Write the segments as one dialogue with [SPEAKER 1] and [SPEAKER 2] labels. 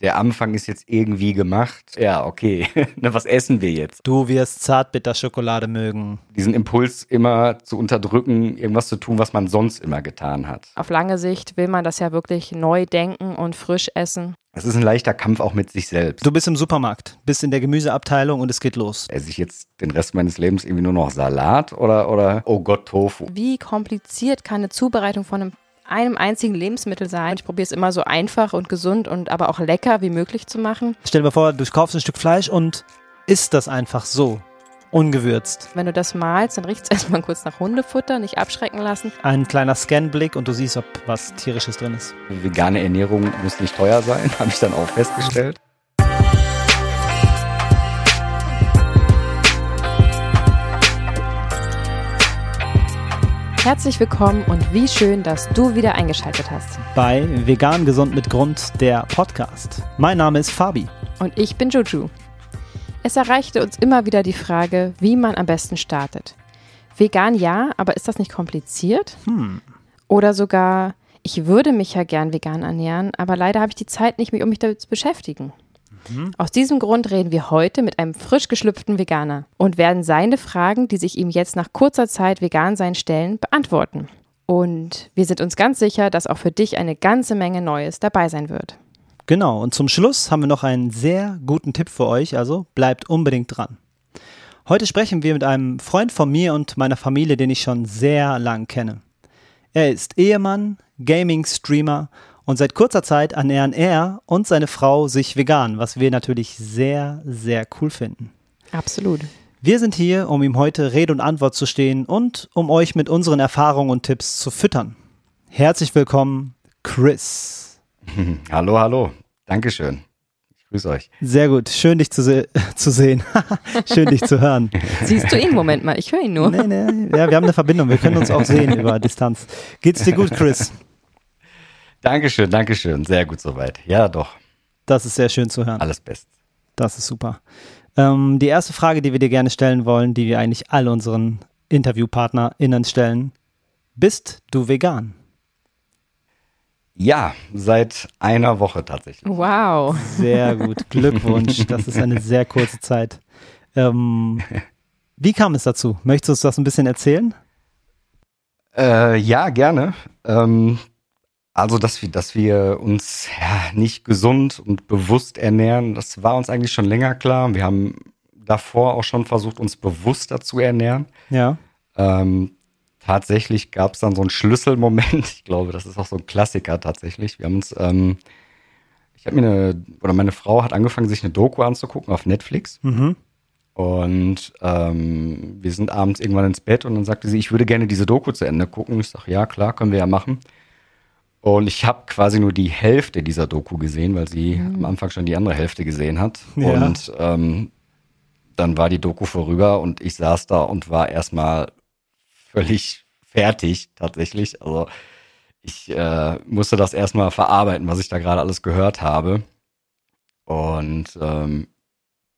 [SPEAKER 1] der Anfang ist jetzt irgendwie gemacht. Ja, okay. Na, was essen wir jetzt?
[SPEAKER 2] Du wirst Zartbitterschokolade mögen.
[SPEAKER 1] Diesen Impuls immer zu unterdrücken, irgendwas zu tun, was man sonst immer getan hat.
[SPEAKER 3] Auf lange Sicht will man das ja wirklich neu denken und frisch essen.
[SPEAKER 1] Es ist ein leichter Kampf auch mit sich selbst.
[SPEAKER 2] Du bist im Supermarkt, bist in der Gemüseabteilung und es geht los.
[SPEAKER 1] Esse ich jetzt den Rest meines Lebens irgendwie nur noch Salat oder, oder oh Gott, Tofu?
[SPEAKER 3] Wie kompliziert kann eine Zubereitung von einem einem einzigen Lebensmittel sein. Ich probiere es immer so einfach und gesund und aber auch lecker wie möglich zu machen.
[SPEAKER 2] Stell dir vor, du kaufst ein Stück Fleisch und isst das einfach so. Ungewürzt.
[SPEAKER 3] Wenn du das malst, dann riecht es erstmal kurz nach Hundefutter, nicht abschrecken lassen.
[SPEAKER 2] Ein kleiner Scanblick und du siehst, ob was tierisches drin ist.
[SPEAKER 1] Vegane Ernährung muss nicht teuer sein, habe ich dann auch festgestellt.
[SPEAKER 3] Herzlich willkommen und wie schön, dass du wieder eingeschaltet hast.
[SPEAKER 2] Bei Vegan Gesund mit Grund, der Podcast. Mein Name ist Fabi.
[SPEAKER 3] Und ich bin Juju. Es erreichte uns immer wieder die Frage, wie man am besten startet. Vegan ja, aber ist das nicht kompliziert?
[SPEAKER 2] Hm.
[SPEAKER 3] Oder sogar, ich würde mich ja gern vegan ernähren, aber leider habe ich die Zeit nicht, um mich damit zu beschäftigen. Mhm. Aus diesem Grund reden wir heute mit einem frisch geschlüpften Veganer und werden seine Fragen, die sich ihm jetzt nach kurzer Zeit vegan sein stellen, beantworten. Und wir sind uns ganz sicher, dass auch für dich eine ganze Menge Neues dabei sein wird.
[SPEAKER 2] Genau, und zum Schluss haben wir noch einen sehr guten Tipp für euch, also bleibt unbedingt dran. Heute sprechen wir mit einem Freund von mir und meiner Familie, den ich schon sehr lang kenne. Er ist Ehemann, Gaming-Streamer und seit kurzer Zeit ernähren er und seine Frau sich vegan, was wir natürlich sehr, sehr cool finden.
[SPEAKER 3] Absolut.
[SPEAKER 2] Wir sind hier, um ihm heute Rede und Antwort zu stehen und um euch mit unseren Erfahrungen und Tipps zu füttern. Herzlich willkommen, Chris.
[SPEAKER 1] Hallo, hallo. Dankeschön. Ich grüße euch.
[SPEAKER 2] Sehr gut. Schön, dich zu, se zu sehen. Schön, dich zu hören.
[SPEAKER 3] Siehst du ihn? Moment mal. Ich höre ihn nur.
[SPEAKER 2] Nee, nee. Ja, wir haben eine Verbindung. Wir können uns auch sehen über Distanz. Geht's dir gut, Chris?
[SPEAKER 1] Dankeschön, Dankeschön. Sehr gut soweit. Ja, doch.
[SPEAKER 2] Das ist sehr schön zu hören.
[SPEAKER 1] Alles best.
[SPEAKER 2] Das ist super. Ähm, die erste Frage, die wir dir gerne stellen wollen, die wir eigentlich all unseren InterviewpartnerInnen stellen. Bist du vegan?
[SPEAKER 1] Ja, seit einer Woche tatsächlich.
[SPEAKER 3] Wow.
[SPEAKER 2] Sehr gut. Glückwunsch. Das ist eine sehr kurze Zeit. Ähm, wie kam es dazu? Möchtest du uns das ein bisschen erzählen?
[SPEAKER 1] Äh, ja, gerne. Ähm, also, dass wir, dass wir uns ja, nicht gesund und bewusst ernähren, das war uns eigentlich schon länger klar. Wir haben davor auch schon versucht, uns bewusster zu ernähren.
[SPEAKER 2] Ja.
[SPEAKER 1] Ähm, tatsächlich gab es dann so einen Schlüsselmoment. Ich glaube, das ist auch so ein Klassiker tatsächlich. Wir haben uns, ähm, ich habe mir eine, oder meine Frau hat angefangen, sich eine Doku anzugucken auf Netflix.
[SPEAKER 2] Mhm.
[SPEAKER 1] Und ähm, wir sind abends irgendwann ins Bett und dann sagte sie, ich würde gerne diese Doku zu Ende gucken. Ich sage, ja, klar, können wir ja machen. Und ich habe quasi nur die Hälfte dieser Doku gesehen, weil sie mhm. am Anfang schon die andere Hälfte gesehen hat. Ja. Und ähm, dann war die Doku vorüber und ich saß da und war erstmal völlig fertig tatsächlich. Also ich äh, musste das erstmal verarbeiten, was ich da gerade alles gehört habe. Und ähm,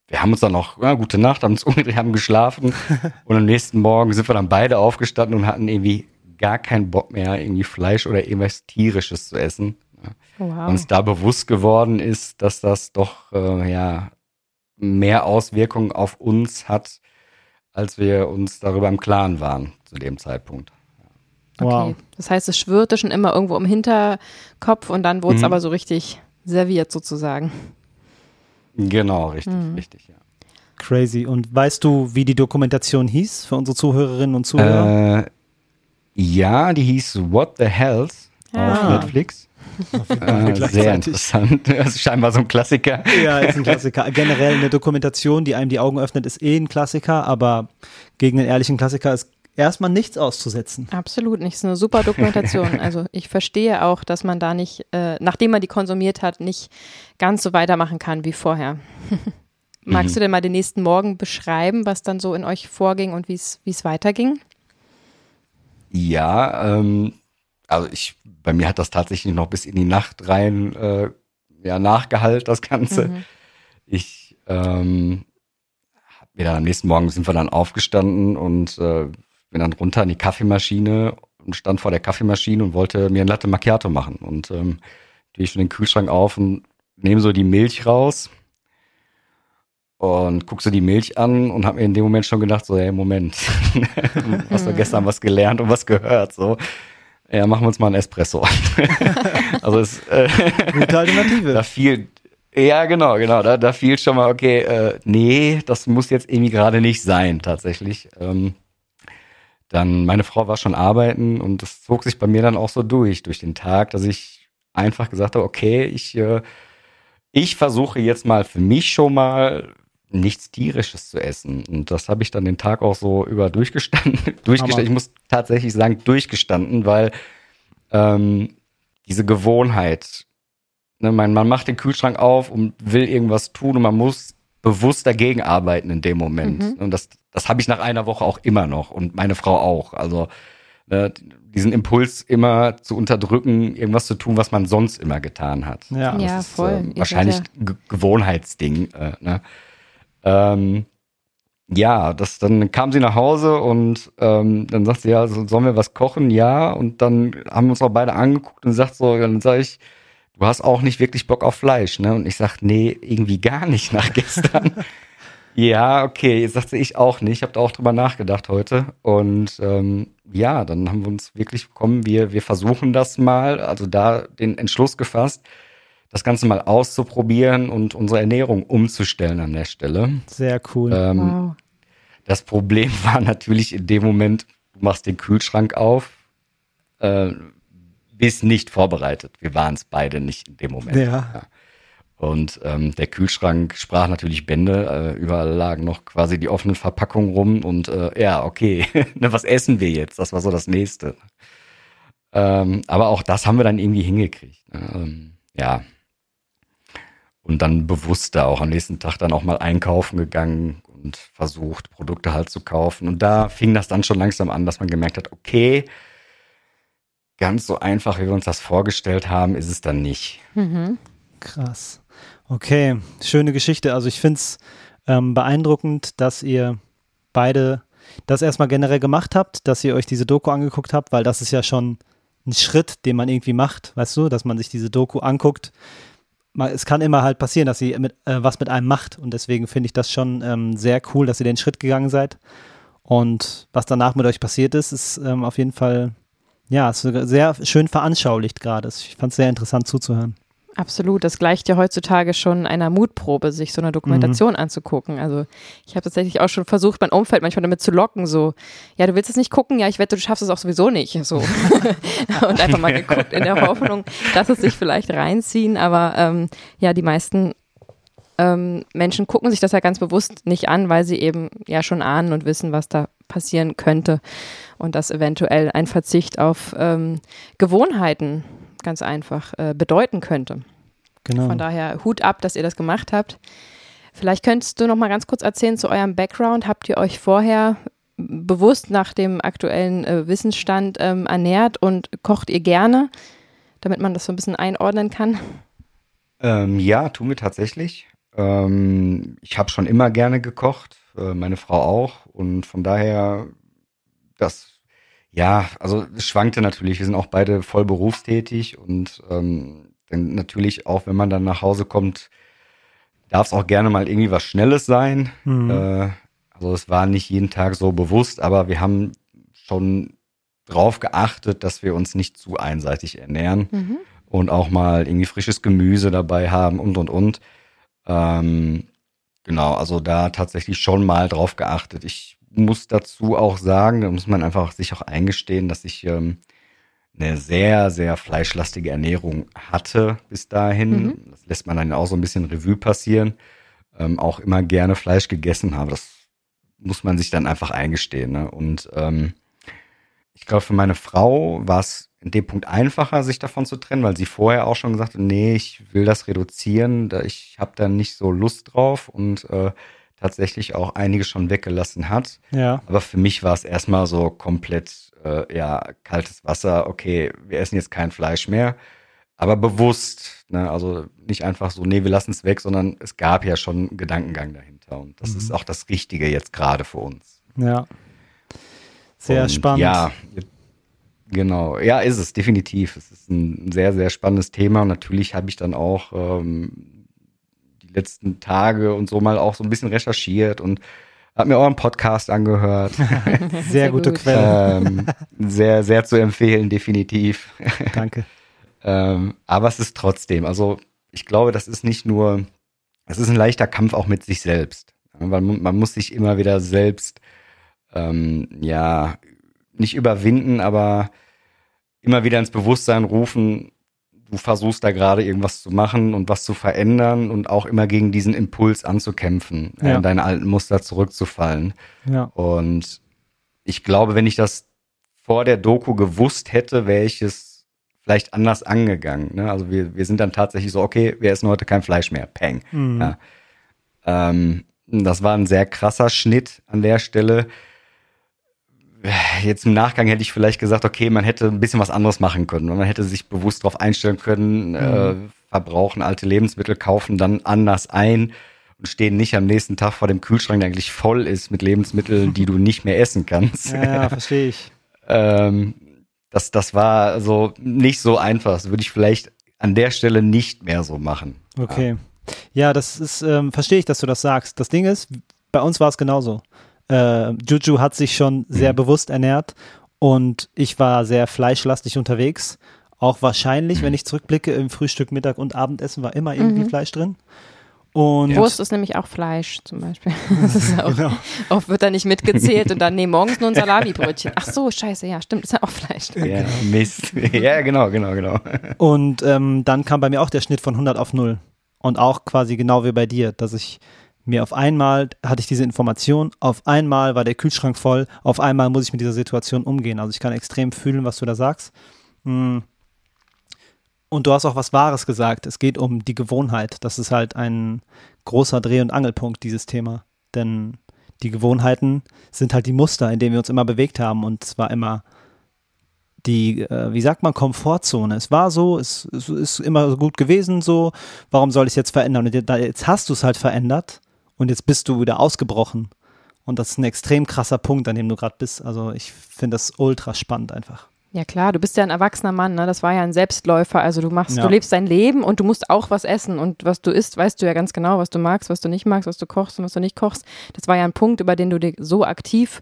[SPEAKER 1] wir haben uns dann noch, ja, gute Nacht, haben uns umgedreht, haben geschlafen. und am nächsten Morgen sind wir dann beide aufgestanden und hatten irgendwie gar keinen Bock mehr, irgendwie Fleisch oder irgendwas Tierisches zu essen. Wow. Uns da bewusst geworden ist, dass das doch äh, ja mehr Auswirkungen auf uns hat, als wir uns darüber im Klaren waren zu dem Zeitpunkt.
[SPEAKER 3] Okay. Wow. Das heißt, es schwirrte schon immer irgendwo im Hinterkopf und dann wurde es mhm. aber so richtig serviert sozusagen.
[SPEAKER 1] Genau, richtig, mhm. richtig, ja.
[SPEAKER 2] Crazy. Und weißt du, wie die Dokumentation hieß für unsere Zuhörerinnen und Zuhörer?
[SPEAKER 1] Äh, ja, die hieß What the Hells ah. auf Netflix. äh, sehr interessant. Also scheinbar so ein Klassiker.
[SPEAKER 2] Ja, ist ein Klassiker. Generell eine Dokumentation, die einem die Augen öffnet, ist eh ein Klassiker, aber gegen einen ehrlichen Klassiker ist erstmal nichts auszusetzen.
[SPEAKER 3] Absolut nicht. Es ist eine super Dokumentation. Also ich verstehe auch, dass man da nicht, äh, nachdem man die konsumiert hat, nicht ganz so weitermachen kann wie vorher. Magst mhm. du denn mal den nächsten Morgen beschreiben, was dann so in euch vorging und wie es weiterging?
[SPEAKER 1] Ja, ähm, also ich, bei mir hat das tatsächlich noch bis in die Nacht rein äh, ja, nachgehalt, das Ganze. Mhm. Ich ähm, hab mir dann am nächsten Morgen sind wir dann aufgestanden und äh, bin dann runter in die Kaffeemaschine und stand vor der Kaffeemaschine und wollte mir ein Latte Macchiato machen. Und ähm, ich schon den Kühlschrank auf und nehme so die Milch raus und guck so die Milch an und habe mir in dem Moment schon gedacht, so, hey, Moment, hast du gestern was gelernt und was gehört, so. Ja, machen wir uns mal einen Espresso. also es äh,
[SPEAKER 2] Gute Alternative.
[SPEAKER 1] da fiel, ja genau, genau, da, da fiel schon mal, okay, äh, nee, das muss jetzt irgendwie gerade nicht sein, tatsächlich. Ähm, dann, meine Frau war schon arbeiten und das zog sich bei mir dann auch so durch, durch den Tag, dass ich einfach gesagt habe, okay, ich, äh, ich versuche jetzt mal für mich schon mal nichts Tierisches zu essen. Und das habe ich dann den Tag auch so über durchgestanden. durchgestanden. Ich muss tatsächlich sagen, durchgestanden, weil ähm, diese Gewohnheit, ne, man, man macht den Kühlschrank auf und will irgendwas tun und man muss bewusst dagegen arbeiten in dem Moment.
[SPEAKER 3] Mhm.
[SPEAKER 1] Und das, das habe ich nach einer Woche auch immer noch und meine Frau auch. Also ne, diesen Impuls immer zu unterdrücken, irgendwas zu tun, was man sonst immer getan hat.
[SPEAKER 2] Ja.
[SPEAKER 1] Das
[SPEAKER 3] Ja,
[SPEAKER 1] ist,
[SPEAKER 3] voll. Ihr
[SPEAKER 1] wahrscheinlich Ge Gewohnheitsding. Äh, ne? Ähm, ja, das, dann kam sie nach Hause und ähm, dann sagt sie, ja, so, sollen wir was kochen? Ja. Und dann haben wir uns auch beide angeguckt und sagt so, dann sage ich, du hast auch nicht wirklich Bock auf Fleisch, ne? Und ich sag, nee, irgendwie gar nicht nach gestern. ja, okay, sagte ich auch nicht. Ich habe da auch drüber nachgedacht heute. Und ähm, ja, dann haben wir uns wirklich bekommen, wir, wir versuchen das mal, also da den Entschluss gefasst, das Ganze mal auszuprobieren und unsere Ernährung umzustellen an der Stelle.
[SPEAKER 2] Sehr cool.
[SPEAKER 1] Ähm,
[SPEAKER 3] Wow.
[SPEAKER 1] das Problem war natürlich in dem Moment, du machst den Kühlschrank auf, äh, bist nicht vorbereitet. Wir waren es beide nicht in dem Moment.
[SPEAKER 2] Ja.
[SPEAKER 1] Und ähm, der Kühlschrank sprach natürlich Bände, äh, überall lagen noch quasi die offenen Verpackungen rum und äh, ja, okay, ne, was essen wir jetzt? Das war so das Nächste. Ähm, aber auch das haben wir dann irgendwie hingekriegt. Ne? Ähm, ja. Und dann bewusster auch am nächsten Tag dann auch mal einkaufen gegangen und versucht, Produkte halt zu kaufen. Und da fing das dann schon langsam an, dass man gemerkt hat, okay, ganz so einfach, wie wir uns das vorgestellt haben, ist es dann nicht.
[SPEAKER 3] Mhm.
[SPEAKER 2] Krass. Okay, schöne Geschichte. Also ich finde es ähm, beeindruckend, dass ihr beide das erstmal generell gemacht habt, dass ihr euch diese Doku angeguckt habt, weil das ist ja schon ein Schritt, den man irgendwie macht, weißt du, dass man sich diese Doku anguckt. Es kann immer halt passieren, dass sie mit, äh, was mit einem macht und deswegen finde ich das schon ähm, sehr cool, dass ihr den Schritt gegangen seid. Und was danach mit euch passiert ist, ist ähm, auf jeden Fall, ja, sehr schön veranschaulicht gerade. Ich fand es sehr interessant zuzuhören.
[SPEAKER 3] Absolut, das gleicht ja heutzutage schon einer Mutprobe, sich so eine Dokumentation anzugucken. Also ich habe tatsächlich auch schon versucht, mein Umfeld manchmal damit zu locken, so, ja, du willst es nicht gucken, ja, ich wette, du schaffst es auch sowieso nicht, so. Und einfach mal geguckt in der Hoffnung, dass es sich vielleicht reinziehen, aber ähm, ja, die meisten ähm, Menschen gucken sich das ja ganz bewusst nicht an, weil sie eben ja schon ahnen und wissen, was da passieren könnte. Und dass eventuell ein Verzicht auf ähm, Gewohnheiten ganz einfach äh, bedeuten könnte.
[SPEAKER 2] Genau.
[SPEAKER 3] Von daher Hut ab, dass ihr das gemacht habt. Vielleicht könntest du noch mal ganz kurz erzählen zu eurem Background. Habt ihr euch vorher bewusst nach dem aktuellen äh, Wissensstand ähm, ernährt und kocht ihr gerne, damit man das so ein bisschen einordnen kann?
[SPEAKER 1] Ähm, ja, tun wir tatsächlich. Ähm, ich habe schon immer gerne gekocht, äh, meine Frau auch. Und von daher, das, ja, also es schwankte natürlich. Wir sind auch beide voll berufstätig und ähm, dann natürlich auch, wenn man dann nach Hause kommt, darf es auch gerne mal irgendwie was Schnelles sein.
[SPEAKER 2] Mhm.
[SPEAKER 1] Äh, also es war nicht jeden Tag so bewusst, aber wir haben schon drauf geachtet, dass wir uns nicht zu einseitig ernähren
[SPEAKER 3] Mhm.
[SPEAKER 1] und auch mal irgendwie frisches Gemüse dabei haben und und und. Ähm, genau, also da tatsächlich schon mal drauf geachtet. Ich muss dazu auch sagen, da muss man einfach sich auch eingestehen, dass ich ähm, eine sehr, sehr fleischlastige Ernährung hatte bis dahin.
[SPEAKER 3] Mhm.
[SPEAKER 1] Das lässt man dann auch so ein bisschen Revue passieren. Ähm, auch immer gerne Fleisch gegessen habe. Das muss man sich dann einfach eingestehen. Ne? Und ähm, ich glaube, für meine Frau war es in dem Punkt einfacher, sich davon zu trennen, weil sie vorher auch schon gesagt hat, nee, ich will das reduzieren, ich habe da nicht so Lust drauf und äh, tatsächlich auch einige schon weggelassen hat.
[SPEAKER 2] Ja.
[SPEAKER 1] Aber für mich war es erstmal so komplett, äh, ja, kaltes Wasser, okay, wir essen jetzt kein Fleisch mehr, aber bewusst, ne? also nicht einfach so, nee, wir lassen es weg, sondern es gab ja schon einen Gedankengang dahinter und das
[SPEAKER 2] Mhm.
[SPEAKER 1] ist auch das Richtige jetzt gerade für uns.
[SPEAKER 2] Ja. Sehr
[SPEAKER 1] Und
[SPEAKER 2] spannend.
[SPEAKER 1] Ja, Genau, ja, ist es, definitiv. Es ist ein sehr, sehr spannendes Thema. Und natürlich habe ich dann auch ähm, letzten Tage und so mal auch so ein bisschen recherchiert und habe mir euren Podcast angehört.
[SPEAKER 2] Sehr,
[SPEAKER 3] Sehr
[SPEAKER 2] gute
[SPEAKER 3] gut.
[SPEAKER 2] Quelle.
[SPEAKER 1] ähm, sehr, sehr zu empfehlen, definitiv.
[SPEAKER 2] Danke.
[SPEAKER 1] ähm, aber es ist trotzdem, also ich glaube, das ist nicht nur, es ist ein leichter Kampf auch mit sich selbst. Weil man, man muss sich immer wieder selbst, ähm, ja, nicht überwinden, aber immer wieder ins Bewusstsein rufen, du versuchst da gerade irgendwas zu machen und was zu verändern und auch immer gegen diesen Impuls anzukämpfen, äh,
[SPEAKER 2] Ja.
[SPEAKER 1] in deine alten Muster zurückzufallen.
[SPEAKER 2] Ja.
[SPEAKER 1] Und ich glaube, wenn ich das vor der Doku gewusst hätte, wäre ich es vielleicht anders angegangen. Ne? Also wir, wir sind dann tatsächlich so, okay, wir essen heute kein Fleisch mehr. Peng.
[SPEAKER 2] Mhm.
[SPEAKER 1] Ja. Ähm, das war ein sehr krasser Schnitt an der Stelle. Jetzt im Nachgang hätte ich vielleicht gesagt, okay, man hätte ein bisschen was anderes machen können. Man hätte sich bewusst darauf einstellen können, äh, verbrauchen alte Lebensmittel, kaufen dann anders ein und stehen nicht am nächsten Tag vor dem Kühlschrank, der eigentlich voll ist mit Lebensmitteln, die du nicht mehr essen kannst.
[SPEAKER 2] Ja, ja, verstehe ich.
[SPEAKER 1] ähm, das, das war so nicht so einfach. Das würde ich vielleicht an der Stelle nicht mehr so machen.
[SPEAKER 2] Okay. Ja, das ist, ähm, verstehe ich, dass du das sagst. Das Ding ist, bei uns war es genauso. Äh, Juju hat sich schon sehr bewusst ernährt und ich war sehr fleischlastig unterwegs. Auch wahrscheinlich, wenn ich zurückblicke, im Frühstück, Mittag und Abendessen war immer irgendwie Fleisch drin. Und
[SPEAKER 3] Wurst ist nämlich auch Fleisch zum Beispiel. Das ist auch,
[SPEAKER 2] Genau.
[SPEAKER 3] Oft wird da nicht mitgezählt und dann, nee, morgens nur ein Salamibrötchen. Ach so, scheiße, ja, stimmt, ist ja auch Fleisch.
[SPEAKER 1] Ja, Mist. ja, genau, genau, genau.
[SPEAKER 2] Und ähm, dann kam bei mir auch der Schnitt von 100 auf 0. Und auch quasi genau wie bei dir, dass ich mir auf einmal hatte ich diese Information, auf einmal war der Kühlschrank voll, auf einmal muss ich mit dieser Situation umgehen. Also ich kann extrem fühlen, was du da sagst. Mm. Und du hast auch was Wahres gesagt. Es geht um die Gewohnheit. Das ist halt ein großer Dreh- und Angelpunkt, dieses Thema. Denn die Gewohnheiten sind halt die Muster, in denen wir uns immer bewegt haben. Und zwar immer die, äh, wie sagt man, Komfortzone. Es war so, es, es ist immer so gut gewesen so, warum soll ich es jetzt verändern? Und jetzt- jetzt hast du es halt verändert und jetzt bist du wieder ausgebrochen. Und das ist ein extrem krasser Punkt, an dem du gerade bist. Also ich finde das ultra spannend einfach.
[SPEAKER 3] Ja klar, du bist ja ein erwachsener Mann, ne? Das war ja ein Selbstläufer. Also du machst,
[SPEAKER 2] Ja.
[SPEAKER 3] du lebst dein Leben und du musst auch was essen. Und was du isst, weißt du ja ganz genau, was du magst, was du nicht magst, was du kochst und was du nicht kochst. Das war ja ein Punkt, über den du dir so aktiv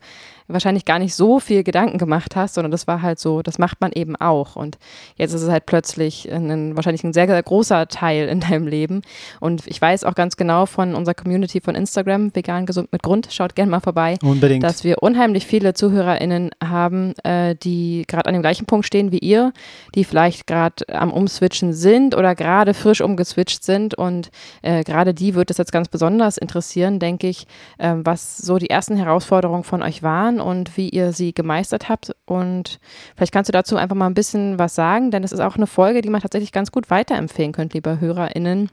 [SPEAKER 3] wahrscheinlich gar nicht so viel Gedanken gemacht hast, sondern das war halt so, das macht man eben auch. Und jetzt ist es halt plötzlich ein, wahrscheinlich ein sehr, sehr großer Teil in deinem Leben. Und ich weiß auch ganz genau von unserer Community von Instagram, vegan gesund mit Grund, schaut gerne mal vorbei
[SPEAKER 2] Unbedingt.
[SPEAKER 3] dass wir unheimlich viele ZuhörerInnen haben, äh, die gerade an dem gleichen Punkt stehen wie ihr, die vielleicht gerade am Umswitchen sind oder gerade frisch umgeswitcht sind. Und äh, gerade die wird es jetzt ganz besonders interessieren, denke ich, äh, was so die ersten Herausforderungen von euch waren und wie ihr sie gemeistert habt. Und vielleicht kannst du dazu einfach mal ein bisschen was sagen, denn es ist auch eine Folge, die man tatsächlich ganz gut weiterempfehlen könnt, liebe HörerInnen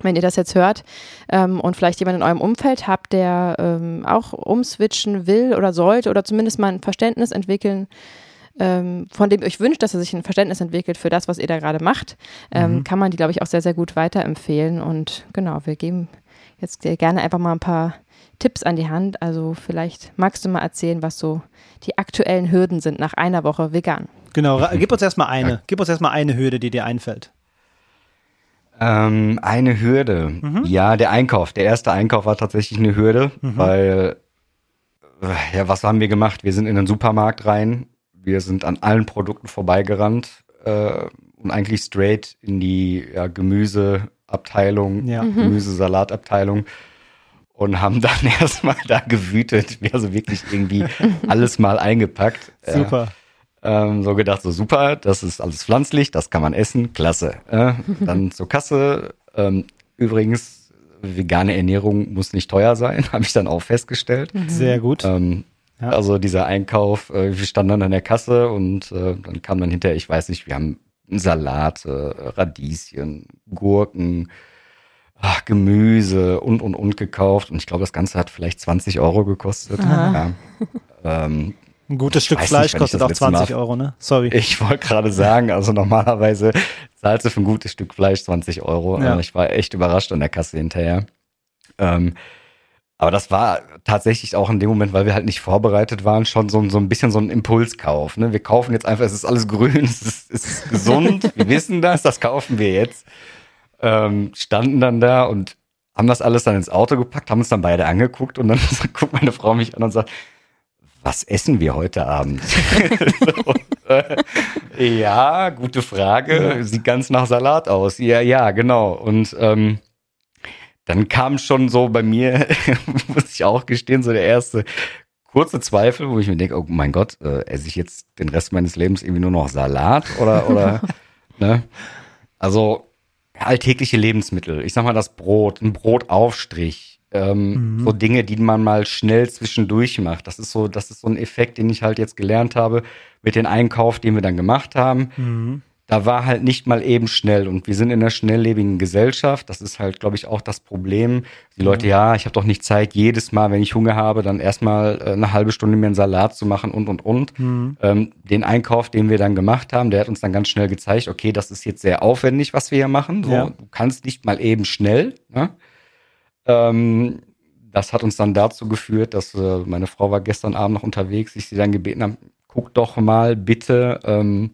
[SPEAKER 3] wenn ihr das jetzt hört ähm, und vielleicht jemand in eurem Umfeld habt, der ähm, auch umswitchen will oder sollte oder zumindest mal ein Verständnis entwickeln, ähm, von dem ihr euch wünscht, dass er sich ein Verständnis entwickelt für das, was ihr da gerade macht, ähm, kann man die, glaube ich, auch sehr, sehr gut weiterempfehlen. Und genau, wir geben jetzt gerne einfach mal ein paar Tipps an die Hand. Also vielleicht magst du mal erzählen, was so die aktuellen Hürden sind nach einer Woche vegan.
[SPEAKER 2] Genau, gib uns erstmal eine. Gib uns erstmal eine Hürde, die dir einfällt.
[SPEAKER 1] Ähm, eine Hürde. Ja, der Einkauf. Der erste Einkauf war tatsächlich eine Hürde, weil, äh, ja, was haben wir gemacht? Wir sind in den Supermarkt rein, wir sind an allen Produkten vorbeigerannt äh, und eigentlich straight in die ja, Gemüseabteilung,
[SPEAKER 2] Ja.
[SPEAKER 1] Gemüsesalatabteilung und haben dann erstmal da gewütet, also wirklich irgendwie alles mal eingepackt.
[SPEAKER 2] Super.
[SPEAKER 1] Ähm, so gedacht, so super, das ist alles pflanzlich, das kann man essen, klasse. Äh, dann zur Kasse. Ähm, übrigens, vegane Ernährung muss nicht teuer sein, habe ich dann auch festgestellt.
[SPEAKER 2] Sehr gut.
[SPEAKER 1] Ähm,
[SPEAKER 2] Ja.
[SPEAKER 1] Also dieser Einkauf, äh, wir standen dann an der Kasse und äh, dann kam dann hinterher, ich weiß nicht, wir haben Salate, Radieschen, Gurken, ach, Gemüse und und und gekauft und ich glaube, das Ganze hat vielleicht 20 Euro gekostet. Ja. Ähm,
[SPEAKER 2] Ein gutes Stück Fleisch
[SPEAKER 1] nicht,
[SPEAKER 2] kostet auch
[SPEAKER 1] letzte Mal-
[SPEAKER 2] 20 Euro, ne? Sorry.
[SPEAKER 1] ich wollte gerade sagen, also normalerweise zahlst du für ein gutes Stück Fleisch 20 Euro.
[SPEAKER 2] Ja.
[SPEAKER 1] Äh, Ich war echt überrascht an der Kasse hinterher. Ähm, Aber das war tatsächlich auch in dem Moment, weil wir halt nicht vorbereitet waren, schon so, so ein bisschen so ein Impulskauf. Ne? Wir kaufen jetzt einfach, es ist alles grün, es ist, es ist gesund, wir wissen das, das kaufen wir jetzt. Ähm, standen dann da und haben das alles dann ins Auto gepackt, haben uns dann beide angeguckt und dann guckt meine Frau mich an und sagt, was essen wir heute Abend? so, äh, ja, gute Frage. Sieht ganz nach Salat aus. Ja, ja, genau. Und ähm, dann kam schon so bei mir, muss ich auch gestehen, so der erste kurze Zweifel, wo ich mir denke, oh mein Gott, äh, esse ich jetzt den Rest meines Lebens irgendwie nur noch Salat oder, oder, ne? Also, alltägliche Lebensmittel. Ich sag mal das Brot, ein Brotaufstrich, ähm, mhm. so Dinge, die man mal schnell zwischendurch macht. Das ist so, das ist so ein Effekt, den ich halt jetzt gelernt habe mit dem Einkauf, den wir dann gemacht haben. Mhm da war halt nicht mal eben schnell. Und wir sind in einer schnelllebigen Gesellschaft. Das ist halt, glaube ich, auch das Problem. Die Leute, ja, ich habe doch nicht Zeit, jedes Mal, wenn ich Hunger habe, dann erstmal äh, eine halbe Stunde mir einen Salat zu machen und, und, und. Mhm. Ähm, den Einkauf, den wir dann gemacht haben, der hat uns dann ganz schnell gezeigt, okay, das ist jetzt sehr aufwendig, was wir hier machen. So, ja. Du kannst nicht mal eben schnell. Ne? Ähm, das hat uns dann dazu geführt, dass äh, meine Frau war gestern Abend noch unterwegs, ich sie dann gebeten habe, guck doch mal bitte, ähm,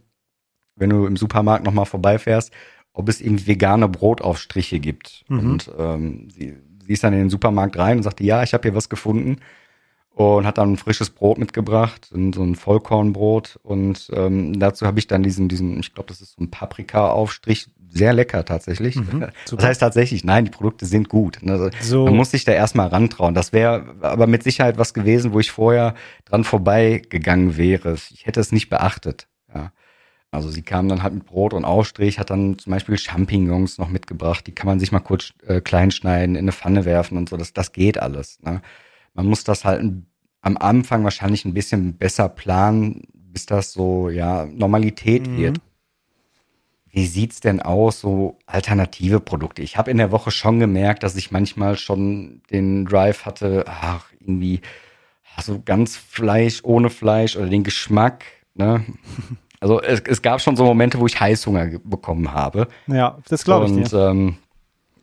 [SPEAKER 1] wenn du im Supermarkt nochmal vorbeifährst, ob es irgendwie vegane Brotaufstriche gibt. Mhm. Und ähm, sie, sie ist dann in den Supermarkt rein und sagte, ja, ich habe hier was gefunden und hat dann ein frisches Brot mitgebracht, so ein Vollkornbrot und ähm, dazu habe ich dann diesen, diesen, ich glaube, das ist so ein Paprika-Aufstrich, sehr lecker tatsächlich. Mhm, das heißt tatsächlich, nein, die Produkte sind gut. Also, so. Man muss sich da erstmal rantrauen. Das wäre aber mit Sicherheit was gewesen, wo ich vorher dran vorbeigegangen wäre. Ich hätte es nicht beachtet. Ja. Also sie kam dann halt mit Brot und Aufstrich, hat dann zum Beispiel Champignons noch mitgebracht. Die kann man sich mal kurz äh, klein schneiden, in eine Pfanne werfen und so. Das, das geht alles. Ne? Man muss das halt am Anfang wahrscheinlich ein bisschen besser planen, bis das so ja Normalität mhm. wird. Wie sieht's denn aus, so alternative Produkte? Ich habe in der Woche schon gemerkt, dass ich manchmal schon den Drive hatte, ach, irgendwie so ganz Fleisch ohne Fleisch oder den Geschmack, ne? Also es, es gab schon so Momente, wo ich Heißhunger bekommen habe.
[SPEAKER 2] Ja, das glaube ich.
[SPEAKER 1] Und ähm,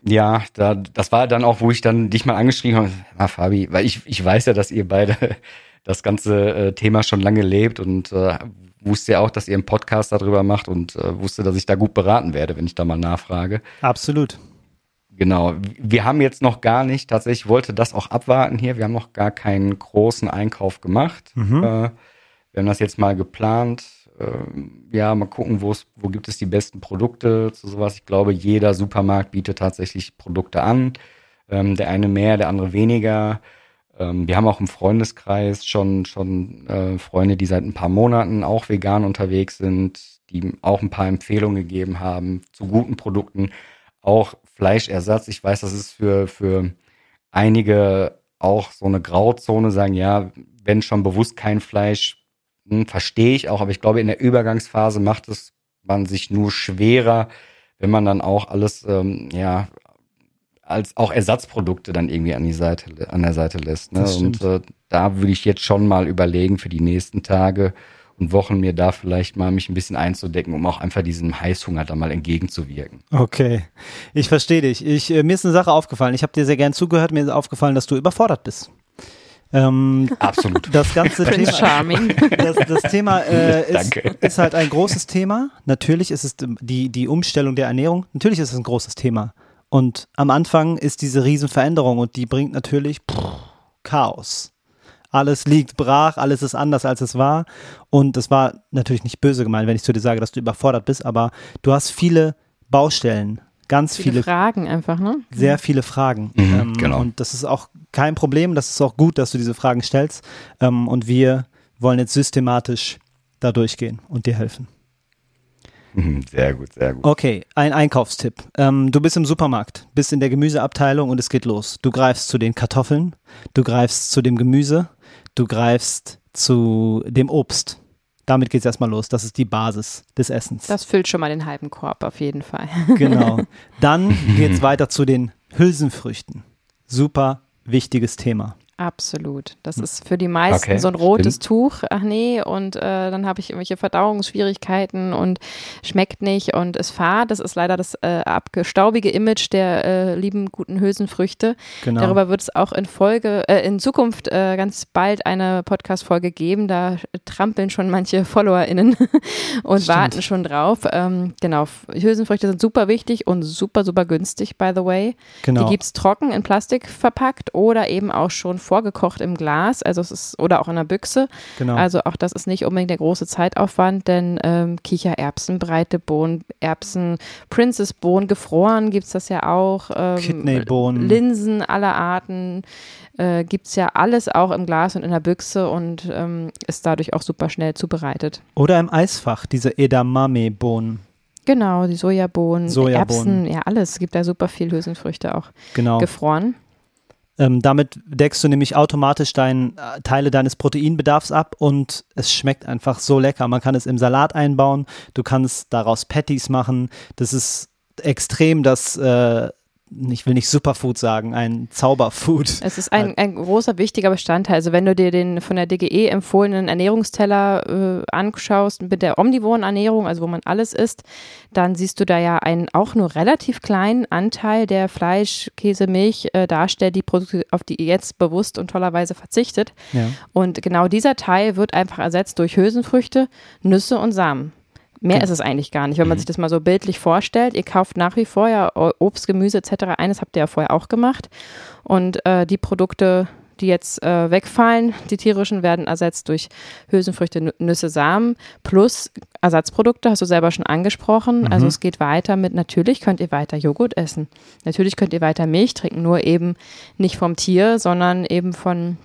[SPEAKER 1] ja, da, das war dann auch, wo ich dann dich mal angeschrieben habe, na Fabi, weil ich, ich weiß ja, dass ihr beide das ganze äh, Thema schon lange lebt und äh, wusste ja auch, dass ihr einen Podcast darüber macht und äh, wusste, dass ich da gut beraten werde, wenn ich da mal nachfrage.
[SPEAKER 2] Absolut.
[SPEAKER 1] Genau. Wir haben jetzt noch gar nicht, tatsächlich wollte das auch abwarten hier. Wir haben noch gar keinen großen Einkauf gemacht. Mhm. Äh, wir haben das jetzt mal geplant äh, ja, mal gucken, wo wo gibt es die besten Produkte zu sowas. Ich glaube, jeder Supermarkt bietet tatsächlich Produkte an. Ähm, der eine mehr, der andere weniger. Ähm, wir haben auch im Freundeskreis schon, schon äh, Freunde, die seit ein paar Monaten auch vegan unterwegs sind, die auch ein paar Empfehlungen gegeben haben zu guten Produkten. Auch Fleischersatz. Ich weiß, das ist für, für einige auch so eine Grauzone, sagen, ja, wenn schon bewusst kein Fleisch verstehe ich auch, aber ich glaube, in der Übergangsphase macht es man sich nur schwerer, wenn man dann auch alles, ähm, ja, als auch Ersatzprodukte dann irgendwie an die Seite, an der Seite lässt. Ne? Und äh, da würde ich jetzt schon mal überlegen für die nächsten Tage und Wochen mir da vielleicht mal mich ein bisschen einzudecken, um auch einfach diesem Heißhunger da mal entgegenzuwirken.
[SPEAKER 2] Okay, ich verstehe dich. Ich, äh, mir ist eine Sache aufgefallen. Ich habe dir sehr gern zugehört. Mir ist aufgefallen, dass du überfordert bist.
[SPEAKER 1] Ähm, Absolut.
[SPEAKER 2] Das ganze Thema, Charming. Das, das Thema äh, ist, ist, halt ein großes Thema. Natürlich ist es die, die Umstellung der Ernährung. Natürlich ist es ein großes Thema. Und am Anfang ist diese Riesenveränderung und die bringt natürlich pff, Chaos. Alles liegt brach, alles ist anders, als es war. Und es war natürlich nicht böse gemeint, wenn ich zu dir sage, dass du überfordert bist, aber du hast viele Baustellen ganz viele,
[SPEAKER 3] viele, Fragen einfach, ne?
[SPEAKER 2] Sehr viele Fragen. Mhm, ähm, genau. Und das ist auch kein Problem. Das ist auch gut, dass du diese Fragen stellst. Ähm, und wir wollen jetzt systematisch da durchgehen und dir helfen.
[SPEAKER 1] Mhm, sehr gut, sehr gut.
[SPEAKER 2] Okay, ein Einkaufstipp. Ähm, du bist im Supermarkt, bist in der Gemüseabteilung und es geht los. Du greifst zu den Kartoffeln, du greifst zu dem Gemüse, du greifst zu dem Obst damit geht es erstmal los. Das ist die Basis des Essens.
[SPEAKER 3] Das füllt schon mal den halben Korb auf jeden Fall.
[SPEAKER 2] Genau. Dann geht es weiter zu den Hülsenfrüchten. Super wichtiges Thema.
[SPEAKER 3] Absolut. Das ist für die meisten
[SPEAKER 1] Okay,
[SPEAKER 3] so ein rotes
[SPEAKER 1] stimmt.
[SPEAKER 3] Tuch. Ach nee, und äh, dann habe ich irgendwelche Verdauungsschwierigkeiten und schmeckt nicht und ist fad. Das ist leider das äh, abgestaubige Image der äh, lieben guten Hülsenfrüchte.
[SPEAKER 2] Genau.
[SPEAKER 3] Darüber wird es auch in Folge, äh, in Zukunft äh, ganz bald eine Podcast-Folge geben. Da trampeln schon manche FollowerInnen und
[SPEAKER 2] Stimmt.
[SPEAKER 3] warten schon drauf. Ähm, genau, Hülsenfrüchte sind super wichtig und super, super günstig, by the way.
[SPEAKER 2] genau.
[SPEAKER 3] Die gibt's trocken in Plastik verpackt oder eben auch schon vorgekocht im Glas, also es ist oder auch in einer Büchse.
[SPEAKER 2] genau.
[SPEAKER 3] Also auch das ist nicht unbedingt der große Zeitaufwand, denn ähm, Kichererbsen, breite Bohnen, Erbsen, Princess Bohnen, gefroren gibt's das ja auch. Ähm,
[SPEAKER 2] Kidneybohnen.
[SPEAKER 3] Linsen aller Arten äh, gibt's ja alles auch im Glas und in der Büchse und ähm, ist dadurch auch super schnell zubereitet.
[SPEAKER 2] Oder im Eisfach, diese Edamame-Bohnen.
[SPEAKER 3] Genau, die Sojabohnen,
[SPEAKER 2] Sojabohnen.
[SPEAKER 3] Erbsen, ja alles. Es gibt da super viel Hülsenfrüchte auch
[SPEAKER 2] Genau.
[SPEAKER 3] gefroren.
[SPEAKER 2] Ähm, damit deckst du nämlich automatisch dein, äh, Teile deines Proteinbedarfs ab und es schmeckt einfach so lecker. Man kann es im Salat einbauen, du kannst daraus Patties machen. Das ist extrem das, äh, ich will nicht Superfood sagen, ein Zauberfood.
[SPEAKER 3] Es ist ein, ein großer, wichtiger Bestandteil. Also wenn du dir den von der DGE empfohlenen Ernährungsteller äh, anschaust mit der omnivoren Ernährung, also wo man alles isst, dann siehst du da ja einen auch nur relativ kleinen Anteil, der Fleisch, Käse, Milch äh, darstellt, die Produkte, auf die ihr jetzt bewusst und tollerweise verzichtet.
[SPEAKER 2] Ja.
[SPEAKER 3] Und genau dieser Teil wird einfach ersetzt durch Hülsenfrüchte, Nüsse und Samen. Mehr ist es eigentlich gar nicht, wenn man sich das mal so bildlich vorstellt. Ihr kauft nach wie vor ja Obst, Gemüse etc. Eines habt ihr ja vorher auch gemacht. Und äh, die Produkte, die jetzt äh, wegfallen, die tierischen, werden ersetzt durch Hülsenfrüchte, Nü- Nüsse, Samen plus Ersatzprodukte, hast du selber schon angesprochen. Also es geht weiter mit, natürlich könnt ihr weiter Joghurt essen. Natürlich könnt ihr weiter Milch trinken, nur eben nicht vom Tier, sondern eben von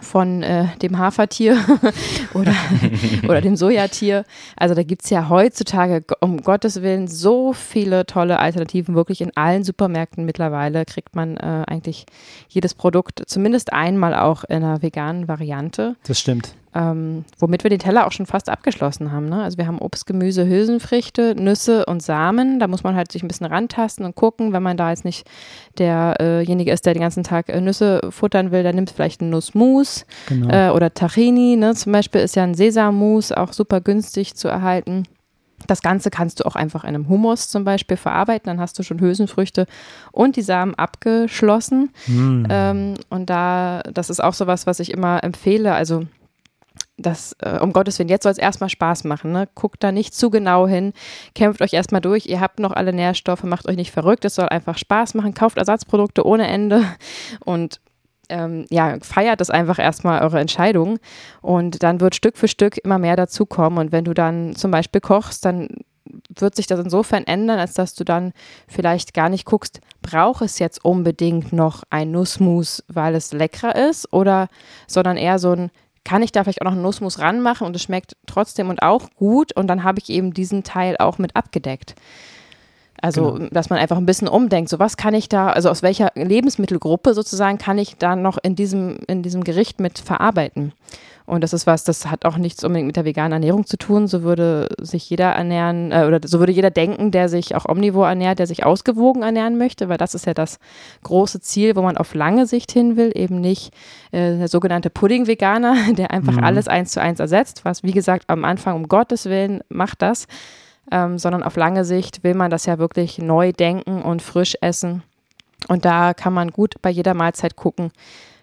[SPEAKER 3] von äh, dem Hafertier oder, oder dem Sojatier. Also da gibt's ja heutzutage, um Gottes Willen, so viele tolle Alternativen. Wirklich in allen Supermärkten mittlerweile kriegt man äh, eigentlich jedes Produkt zumindest einmal auch in einer veganen Variante.
[SPEAKER 2] Das stimmt.
[SPEAKER 3] Ähm, womit wir den Teller auch schon fast abgeschlossen haben. Ne? Also wir haben Obst, Gemüse, Hülsenfrüchte, Nüsse und Samen. Da muss man halt sich ein bisschen rantasten und gucken, wenn man da jetzt nicht derjenige ist, der den ganzen Tag äh, Nüsse futtern will, dann nimmt vielleicht einen Nussmus
[SPEAKER 2] Genau.
[SPEAKER 3] äh, oder Tahini. Ne? Zum Beispiel ist ja ein Sesammus auch super günstig zu erhalten. Das Ganze kannst du auch einfach in einem Hummus zum Beispiel verarbeiten. Dann hast du schon Hülsenfrüchte und die Samen abgeschlossen.
[SPEAKER 2] Mm.
[SPEAKER 3] Ähm, und da, das ist auch sowas, was ich immer empfehle. Also, das, äh, um Gottes Willen, jetzt soll es erstmal Spaß machen. Ne? Guckt da nicht zu genau hin, kämpft euch erstmal durch. Ihr habt noch alle Nährstoffe, macht euch nicht verrückt. Es soll einfach Spaß machen. Kauft Ersatzprodukte ohne Ende und ähm, ja, feiert das einfach erstmal eure Entscheidung. Und dann wird Stück für Stück immer mehr dazukommen. Und wenn du dann zum Beispiel kochst, dann wird sich das insofern ändern, als dass du dann vielleicht gar nicht guckst, braucht es jetzt unbedingt noch ein Nussmus, weil es leckerer ist, oder sondern eher so ein, kann ich da vielleicht auch noch einen Nussmus ranmachen und es schmeckt trotzdem und auch gut und dann habe ich eben diesen Teil auch mit abgedeckt. Also, dass man einfach ein bisschen umdenkt. So, was kann ich da, also aus welcher Lebensmittelgruppe sozusagen kann ich da noch in diesem, in diesem Gericht mit verarbeiten? Und das ist was, das hat auch nichts unbedingt mit der veganen Ernährung zu tun. So würde sich jeder ernähren, äh, oder so würde jeder denken, der sich auch omnivor ernährt, der sich ausgewogen ernähren möchte, weil das ist ja das große Ziel, wo man auf lange Sicht hin will, eben nicht äh, der sogenannte Pudding-Veganer, der einfach alles eins zu eins ersetzt, was wie gesagt am Anfang um Gottes Willen macht das ähm, sondern auf lange Sicht will man das ja wirklich neu denken und frisch essen. Und da kann man gut bei jeder Mahlzeit gucken,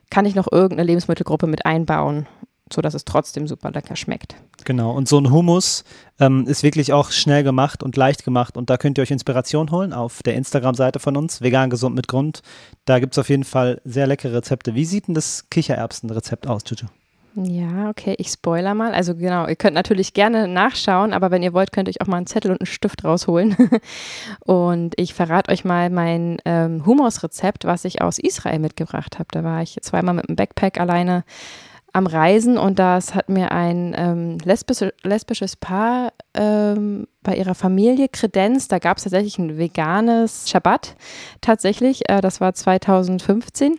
[SPEAKER 3] kann ich noch irgendeine Lebensmittelgruppe mit einbauen, sodass es trotzdem super lecker schmeckt.
[SPEAKER 2] Genau, und so ein Hummus ähm, ist wirklich auch schnell gemacht und leicht gemacht. Und da könnt ihr euch Inspiration holen auf der Instagram-Seite von uns, vegan gesund mit Grund. Da gibt es auf jeden Fall sehr leckere Rezepte. Wie sieht denn das Kichererbsen-Rezept aus, Juju?
[SPEAKER 3] Ja, okay, ich spoiler mal. Also genau, ihr könnt natürlich gerne nachschauen, aber wenn ihr wollt, könnt ihr euch auch mal einen Zettel und einen Stift rausholen. und ich verrate euch mal mein ähm, Hummusrezept, was ich aus Israel mitgebracht habe. Da war ich zweimal mit dem Backpack alleine am Reisen und das hat mir ein ähm, lesbische, lesbisches Paar ähm, bei ihrer Familie kredenzt. Da gab es tatsächlich ein veganes Schabbat tatsächlich. Äh, das war 2015.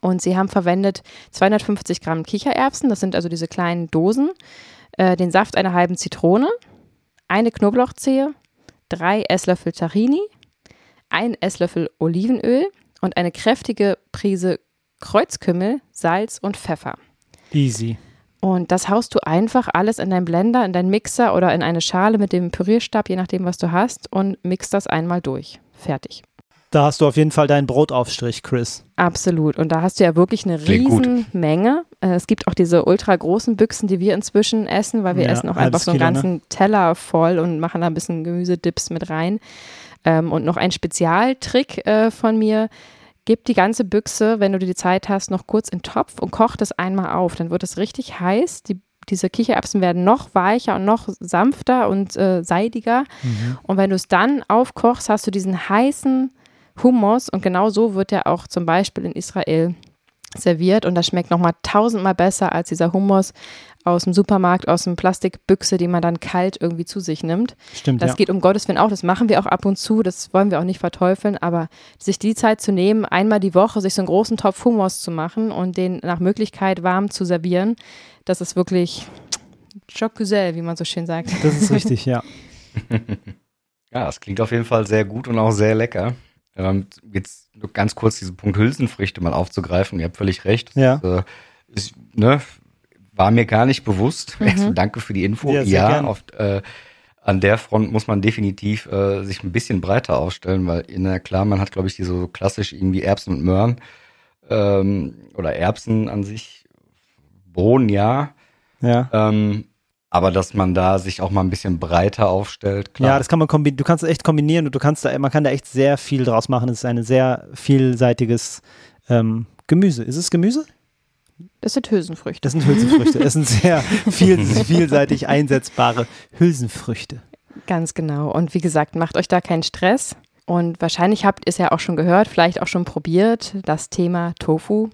[SPEAKER 3] Und sie haben verwendet 250 Gramm Kichererbsen, das sind also diese kleinen Dosen, äh, den Saft einer halben Zitrone, eine Knoblauchzehe, drei Esslöffel Tahini, ein Esslöffel Olivenöl und eine kräftige Prise Kreuzkümmel, Salz und Pfeffer.
[SPEAKER 2] Easy.
[SPEAKER 3] Und das haust du einfach alles in deinen Blender, in deinen Mixer oder in eine Schale mit dem Pürierstab, je nachdem, was du hast, und mixt das einmal durch. Fertig.
[SPEAKER 2] Da hast du auf jeden Fall deinen Brotaufstrich, Chris.
[SPEAKER 3] Absolut. Und da hast du ja wirklich eine
[SPEAKER 1] Klingt gut.
[SPEAKER 3] riesen Menge. Äh, Es gibt auch diese ultra großen Büchsen, die wir inzwischen essen, weil wir
[SPEAKER 2] Ja,
[SPEAKER 3] essen auch einfach so einen
[SPEAKER 2] Kilo, ne?
[SPEAKER 3] ganzen Teller voll und machen da ein bisschen Gemüsedips mit rein. Ähm, und noch ein Spezialtrick äh, von mir. Gib die ganze Büchse, wenn du die Zeit hast, noch kurz in den Topf und koch das einmal auf. Dann wird es richtig heiß. Die, diese Kichererbsen werden noch weicher und noch sanfter und äh, seidiger. Und wenn du es dann aufkochst, hast du diesen heißen Hummus und genau so wird er auch zum Beispiel in Israel serviert und das schmeckt nochmal tausendmal besser als dieser Hummus aus dem Supermarkt, aus dem Plastikbüchse, die man dann kalt irgendwie zu sich nimmt.
[SPEAKER 2] Stimmt,
[SPEAKER 3] Das
[SPEAKER 2] ja.
[SPEAKER 3] geht um Gottes Willen auch, das machen wir auch ab und zu, das wollen wir auch nicht verteufeln, aber sich die Zeit zu nehmen, einmal die Woche sich so einen großen Topf Hummus zu machen und den nach Möglichkeit warm zu servieren, das ist wirklich Choc-Güzel, wie man so schön sagt.
[SPEAKER 2] Das ist richtig, ja.
[SPEAKER 1] Ja, das klingt auf jeden Fall sehr gut und auch sehr lecker. Ähm, jetzt nur ganz kurz diesen Punkt Hülsenfrüchte mal aufzugreifen. Ihr habt völlig recht.
[SPEAKER 2] Ja.
[SPEAKER 1] Ist, äh, ist, ne, war mir gar nicht bewusst. Also danke für die Info.
[SPEAKER 2] Ja,
[SPEAKER 1] Ja, auf, äh, an der Front muss man definitiv äh, sich ein bisschen breiter aufstellen, weil na klar, man hat, glaube ich, diese so klassisch irgendwie Erbsen und Möhren ähm, oder Erbsen an sich, Bohnen, ja.
[SPEAKER 2] Ja.
[SPEAKER 1] Ähm, aber dass man da sich auch mal ein bisschen breiter aufstellt, klar.
[SPEAKER 2] Ja, das kann man kombinieren. Du kannst es echt kombinieren und du kannst da, man kann da echt sehr viel draus machen. Es ist ein sehr vielseitiges ähm, Gemüse. Ist es Gemüse?
[SPEAKER 3] Das sind Hülsenfrüchte.
[SPEAKER 2] Das sind Hülsenfrüchte. Es sind sehr viel, vielseitig einsetzbare Hülsenfrüchte.
[SPEAKER 3] Ganz genau. Und wie gesagt, macht euch da keinen Stress. Und wahrscheinlich habt ihr es ja auch schon gehört, vielleicht auch schon probiert, das Thema Tofu.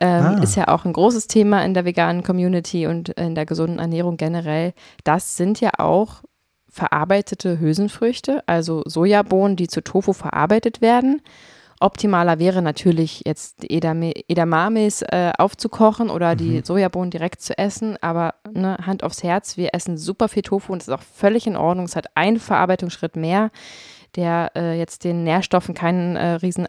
[SPEAKER 3] Ähm,
[SPEAKER 2] Ah.
[SPEAKER 3] Ist ja auch ein großes Thema in der veganen Community und in der gesunden Ernährung generell. Das sind ja auch verarbeitete Hülsenfrüchte, also Sojabohnen, die zu Tofu verarbeitet werden. Optimaler wäre natürlich jetzt Edame Edamames äh, aufzukochen oder die Sojabohnen direkt zu essen, aber ne, Hand aufs Herz, wir essen super viel Tofu und das ist auch völlig in Ordnung. Es hat einen Verarbeitungsschritt mehr, der äh, jetzt den Nährstoffen keinen äh, riesen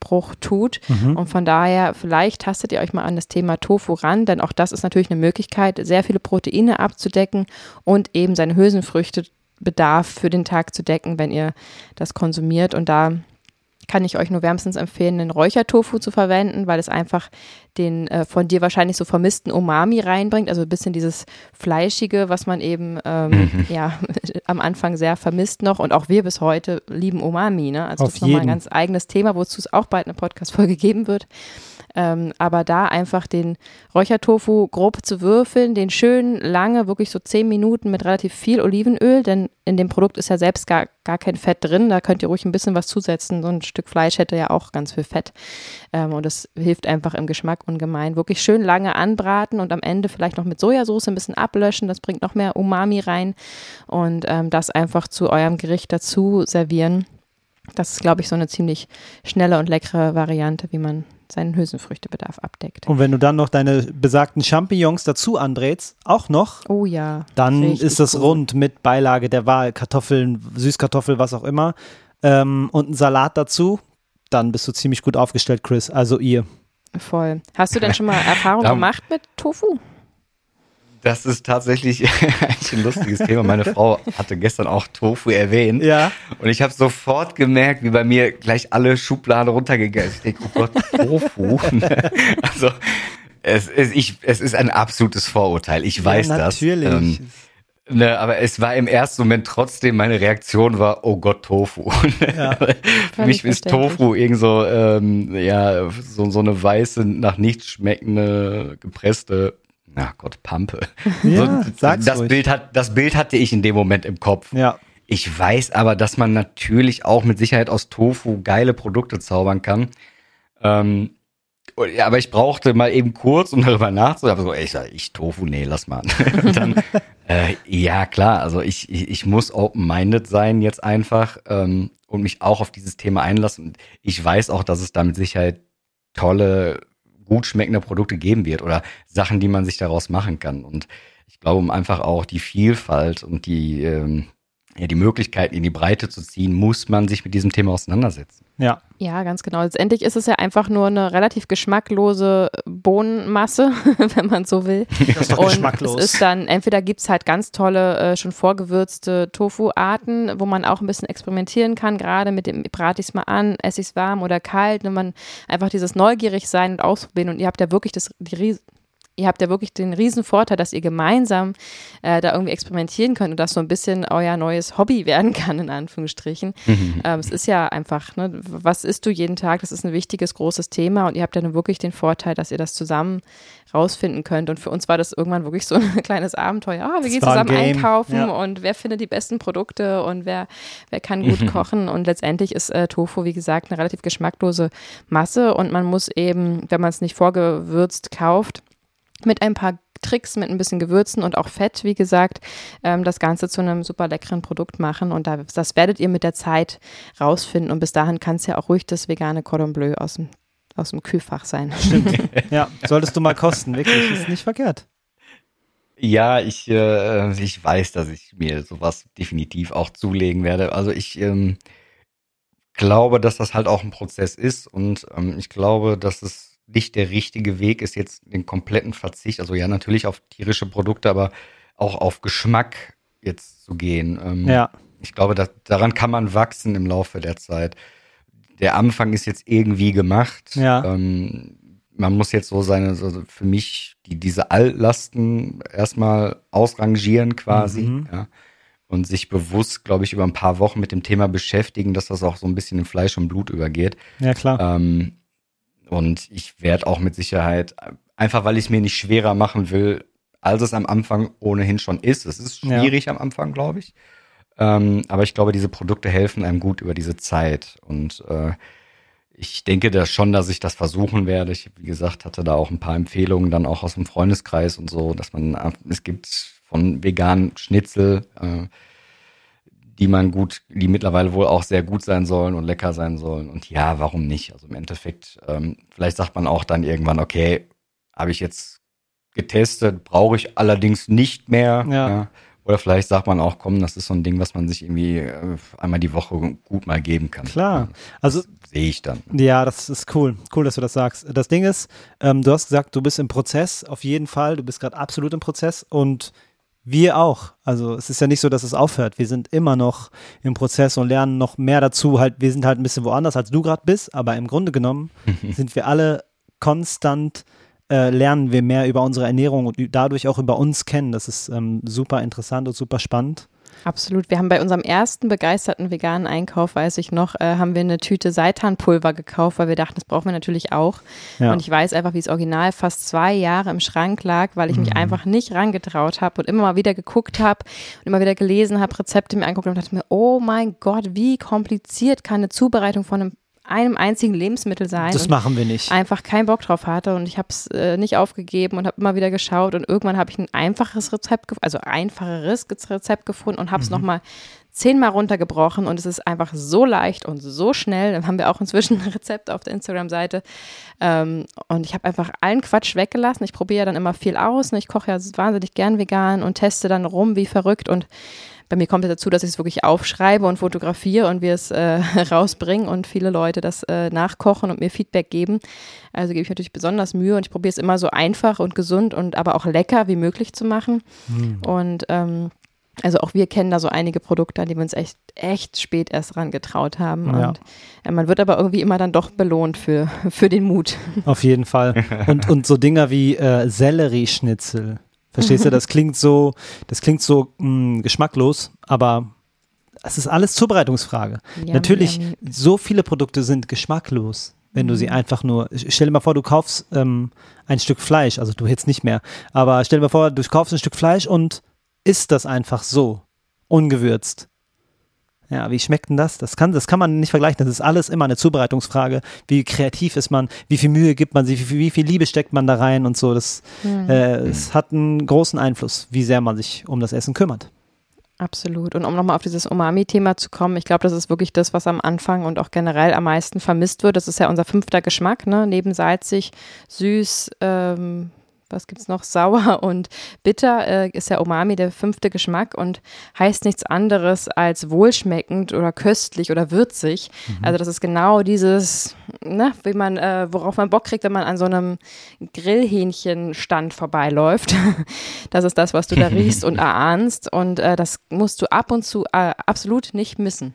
[SPEAKER 3] Abbruch tut. Und von daher, vielleicht tastet ihr euch mal an das Thema Tofu ran, denn auch das ist natürlich eine Möglichkeit, sehr viele Proteine abzudecken und eben seine Hülsenfrüchtebedarf für den Tag zu decken, wenn ihr das konsumiert. Und da kann ich euch nur wärmstens empfehlen, den Räuchertofu zu verwenden, weil es einfach den äh, von dir wahrscheinlich so vermissten Umami reinbringt, also ein bisschen dieses Fleischige, was man eben ähm, ja am Anfang sehr vermisst noch und auch wir bis heute lieben Umami, ne? Also
[SPEAKER 2] Auf
[SPEAKER 3] das ist nochmal ein ganz eigenes Thema, wozu es auch bald eine Podcast-Folge geben wird. Ähm, aber da einfach den Räuchertofu grob zu würfeln, den schön lange, wirklich so zehn Minuten mit relativ viel Olivenöl, denn in dem Produkt ist ja selbst gar, gar kein Fett drin. Da könnt ihr ruhig ein bisschen was zusetzen. So ein Stück Fleisch hätte ja auch ganz viel Fett. Ähm, und das hilft einfach im Geschmack ungemein. Wirklich schön lange anbraten und am Ende vielleicht noch mit Sojasauce ein bisschen ablöschen. Das bringt noch mehr Umami rein. Und ähm, das einfach zu eurem Gericht dazu servieren. Das ist, glaube ich, so eine ziemlich schnelle und leckere Variante, wie man seinen Hülsenfrüchtebedarf abdeckt.
[SPEAKER 2] Und wenn du dann noch deine besagten Champignons dazu andrehst, auch noch,
[SPEAKER 3] Oh ja.
[SPEAKER 2] dann ist das
[SPEAKER 3] gut.
[SPEAKER 2] rund mit Beilage der Wahl, Kartoffeln, Süßkartoffel, was auch immer, ähm, und ein Salat dazu, dann bist du ziemlich gut aufgestellt, Chris. Also ihr.
[SPEAKER 3] Voll. Hast du denn schon mal Erfahrung gemacht mit Tofu?
[SPEAKER 1] Das ist tatsächlich eigentlich ein lustiges Thema. Meine Frau hatte gestern auch Tofu erwähnt.
[SPEAKER 2] Ja.
[SPEAKER 1] Und ich habe sofort gemerkt, wie bei mir gleich alle Schubladen runtergegangen sind. Ich denke, oh Gott, Tofu. also es ist, ich, es ist ein absolutes Vorurteil. Ich weiß
[SPEAKER 2] ja,
[SPEAKER 1] das.
[SPEAKER 2] natürlich.
[SPEAKER 1] Ähm, ne, aber es war im ersten Moment trotzdem, meine Reaktion war, oh Gott, Tofu.
[SPEAKER 2] Ja.
[SPEAKER 1] Für mich ist. Tofu irgend so, ähm, ja, so, so eine weiße, nach nichts schmeckende, gepresste, na Gott, Pampe.
[SPEAKER 2] Ja,
[SPEAKER 1] so, das
[SPEAKER 2] ruhig.
[SPEAKER 1] Bild hat, das Bild hatte ich in dem Moment im Kopf.
[SPEAKER 2] Ja.
[SPEAKER 1] Ich weiß aber, dass man natürlich auch mit Sicherheit aus Tofu geile Produkte zaubern kann. Ähm, aber ich brauchte mal eben kurz, um darüber nachzudenken. So, ey, ich, sag, ich Tofu, nee, lass mal. Dann, äh, ja, klar, also ich, ich, ich muss open-minded sein jetzt einfach ähm, und mich auch auf dieses Thema einlassen. Und ich weiß auch, dass es da mit Sicherheit tolle, gut schmeckende Produkte geben wird oder Sachen, die man sich daraus machen kann. Und ich glaube, um einfach auch die Vielfalt und die, ähm, ja, die Möglichkeiten in die Breite zu ziehen, muss man sich mit diesem Thema auseinandersetzen.
[SPEAKER 2] Ja.
[SPEAKER 3] Ja, ganz genau. Letztendlich ist es ja einfach nur eine relativ geschmacklose Bohnenmasse, wenn man so will.
[SPEAKER 2] Das ist doch
[SPEAKER 3] Und
[SPEAKER 2] geschmacklos.
[SPEAKER 3] es ist dann, entweder gibt es halt ganz tolle, äh, schon vorgewürzte Tofu-Arten, wo man auch ein bisschen experimentieren kann, gerade mit dem, brate ich es mal an, esse ich es warm oder kalt, wenn man einfach dieses neugierig sein und ausprobieren und ihr habt ja wirklich das, die Ries Ihr habt ja wirklich den riesen Vorteil, dass ihr gemeinsam äh, da irgendwie experimentieren könnt und das so ein bisschen euer neues Hobby werden kann, in Anführungsstrichen. ähm, es ist ja einfach, ne, was isst du jeden Tag? Das ist ein wichtiges, großes Thema und ihr habt ja nun wirklich den Vorteil, dass ihr das zusammen rausfinden könnt. Und für uns war das irgendwann wirklich so ein kleines Abenteuer. Ah, wir gehen
[SPEAKER 2] ein
[SPEAKER 3] zusammen
[SPEAKER 2] Game,
[SPEAKER 3] einkaufen
[SPEAKER 2] ja.
[SPEAKER 3] und wer findet die besten Produkte und wer, wer kann gut kochen. Und letztendlich ist äh, Tofu, wie gesagt, eine relativ geschmacklose Masse und man muss eben, wenn man es nicht vorgewürzt kauft, mit ein paar Tricks, mit ein bisschen Gewürzen und auch Fett, wie gesagt, ähm, das Ganze zu einem super leckeren Produkt machen. Und da, das werdet ihr mit der Zeit rausfinden. Und bis dahin kann es ja auch ruhig das vegane Cordon Bleu aus dem, aus dem Kühlfach sein.
[SPEAKER 2] Ja, solltest du mal kosten, wirklich. Ist nicht verkehrt.
[SPEAKER 1] Ja, ich, äh, ich weiß, dass ich mir sowas definitiv auch zulegen werde. Also ich ähm, glaube, dass das halt auch ein Prozess ist und ähm, ich glaube, dass es nicht der richtige Weg ist, jetzt den kompletten Verzicht, also ja natürlich auf tierische Produkte, aber auch auf Geschmack jetzt zu gehen. Ähm,
[SPEAKER 2] Ja.
[SPEAKER 1] Ich glaube, dass, daran kann man wachsen im Laufe der Zeit. Der Anfang ist jetzt irgendwie gemacht.
[SPEAKER 2] Ja.
[SPEAKER 1] Ähm, man muss jetzt so seine, so für mich, die, diese Altlasten erstmal ausrangieren quasi.
[SPEAKER 2] Mhm.
[SPEAKER 1] Ja. Und sich bewusst, glaube ich, über ein paar Wochen mit dem Thema beschäftigen, dass das auch so ein bisschen in Fleisch und Blut übergeht.
[SPEAKER 2] Ja, klar.
[SPEAKER 1] Ähm, und ich werde auch mit Sicherheit, einfach weil ich es mir nicht schwerer machen will, als es am Anfang ohnehin schon ist. Es ist
[SPEAKER 2] Ja.
[SPEAKER 1] schwierig am Anfang, glaube ich. Ähm, aber ich glaube, diese Produkte helfen einem gut über diese Zeit. Und äh, ich denke da schon, dass ich das versuchen werde. Ich, wie gesagt, hatte da auch ein paar Empfehlungen dann auch aus dem Freundeskreis und so, dass man, es gibt von veganen Schnitzel, äh, die man gut, die mittlerweile wohl auch sehr gut sein sollen und lecker sein sollen. Und ja, warum nicht? Also im Endeffekt, ähm, vielleicht sagt man auch dann irgendwann, okay, habe ich jetzt getestet, brauche ich allerdings nicht mehr.
[SPEAKER 2] Ja.
[SPEAKER 1] Oder vielleicht sagt man auch, komm, das ist so ein Ding, was man sich irgendwie äh, einmal die Woche gut mal geben kann.
[SPEAKER 2] Klar. Also,
[SPEAKER 1] Sehe ich dann.
[SPEAKER 2] ja, das ist cool. Cool, dass du das sagst. Das Ding ist, ähm, du hast gesagt, du bist im Prozess, auf jeden Fall. Du bist gerade absolut im Prozess und wir auch. Also, es ist ja nicht so, dass es aufhört. Wir sind immer noch im Prozess und lernen noch mehr dazu. Halt, wir sind halt ein bisschen woanders, als du gerade bist, aber im Grunde genommen sind wir alle konstant äh, lernen wir mehr über unsere Ernährung und dadurch auch über uns kennen. Das ist ähm, super interessant und super spannend.
[SPEAKER 3] Absolut. Wir haben bei unserem ersten begeisterten veganen Einkauf, weiß ich noch, äh, haben wir eine Tüte Seitanpulver gekauft, weil wir dachten, das brauchen wir natürlich auch.
[SPEAKER 2] Ja.
[SPEAKER 3] Und ich weiß einfach, wie es original fast zwei Jahre im Schrank lag, weil ich mich einfach nicht rangetraut habe und immer mal wieder geguckt habe und immer wieder gelesen habe, Rezepte mir angeguckt und dachte mir, oh mein Gott, wie kompliziert kann eine Zubereitung von einem, einem einzigen Lebensmittel sein?
[SPEAKER 2] Das
[SPEAKER 3] Und
[SPEAKER 2] machen wir nicht.
[SPEAKER 3] einfach keinen Bock drauf hatte und ich habe es äh, nicht aufgegeben und habe immer wieder geschaut und irgendwann habe ich ein einfaches Rezept, also einfacheres Rezept gefunden und habe es
[SPEAKER 2] Mhm.
[SPEAKER 3] nochmal zehnmal runtergebrochen und es ist einfach so leicht und so schnell. Dann haben wir auch inzwischen ein Rezept auf der Instagram-Seite ähm, und ich habe einfach allen Quatsch weggelassen. Ich probiere ja dann immer viel aus. Ne? Ich koche ja wahnsinnig gern vegan und teste dann rum wie verrückt und bei mir kommt es dazu, dass ich es wirklich aufschreibe und fotografiere und wir es äh, rausbringen und viele Leute das äh, nachkochen und mir Feedback geben. Also gebe ich natürlich besonders Mühe und ich probiere es immer so einfach und gesund und aber auch lecker wie möglich zu machen. Und ähm, also auch wir kennen da so einige Produkte, an die wir uns echt, echt spät erst ran getraut haben.
[SPEAKER 2] Ja.
[SPEAKER 3] Und äh, man wird aber irgendwie immer dann doch belohnt für, für den Mut.
[SPEAKER 2] Auf jeden Fall. Und, und so Dinger wie äh, Sellerieschnitzel. Verstehst du? Das klingt so, das klingt so mh, geschmacklos, aber es ist alles Zubereitungsfrage.
[SPEAKER 3] Yummy,
[SPEAKER 2] Natürlich,
[SPEAKER 3] yummy.
[SPEAKER 2] so viele Produkte sind geschmacklos, wenn du sie einfach nur. Stell dir mal vor, du kaufst ähm, ein Stück Fleisch, also du jetzt nicht mehr, aber stell dir mal vor, du kaufst ein Stück Fleisch und isst das einfach so, ungewürzt. Ja, wie schmeckt denn das? Das kann, das kann man nicht vergleichen. Das ist alles immer eine Zubereitungsfrage. Wie kreativ ist man? Wie viel Mühe gibt man sich? Wie viel, wie viel Liebe steckt man da rein und so? Das, äh, es hat einen großen Einfluss, wie sehr man sich um das Essen kümmert.
[SPEAKER 3] Absolut. Und um nochmal auf dieses Umami-Thema zu kommen, ich glaube, das ist wirklich das, was am Anfang und auch generell am meisten vermisst wird. Das ist ja unser fünfter Geschmack, ne? Neben salzig, süß, ähm, was gibt's noch? Sauer und bitter äh, ist ja Umami der fünfte Geschmack und heißt nichts anderes als wohlschmeckend oder köstlich oder würzig. Mhm. Also das ist genau dieses, ne, wie man, äh, worauf man Bock kriegt, wenn man an so einem Grillhähnchenstand vorbeiläuft. das ist das, was du da riechst und erahnst und äh, das musst du ab und zu äh, absolut nicht missen.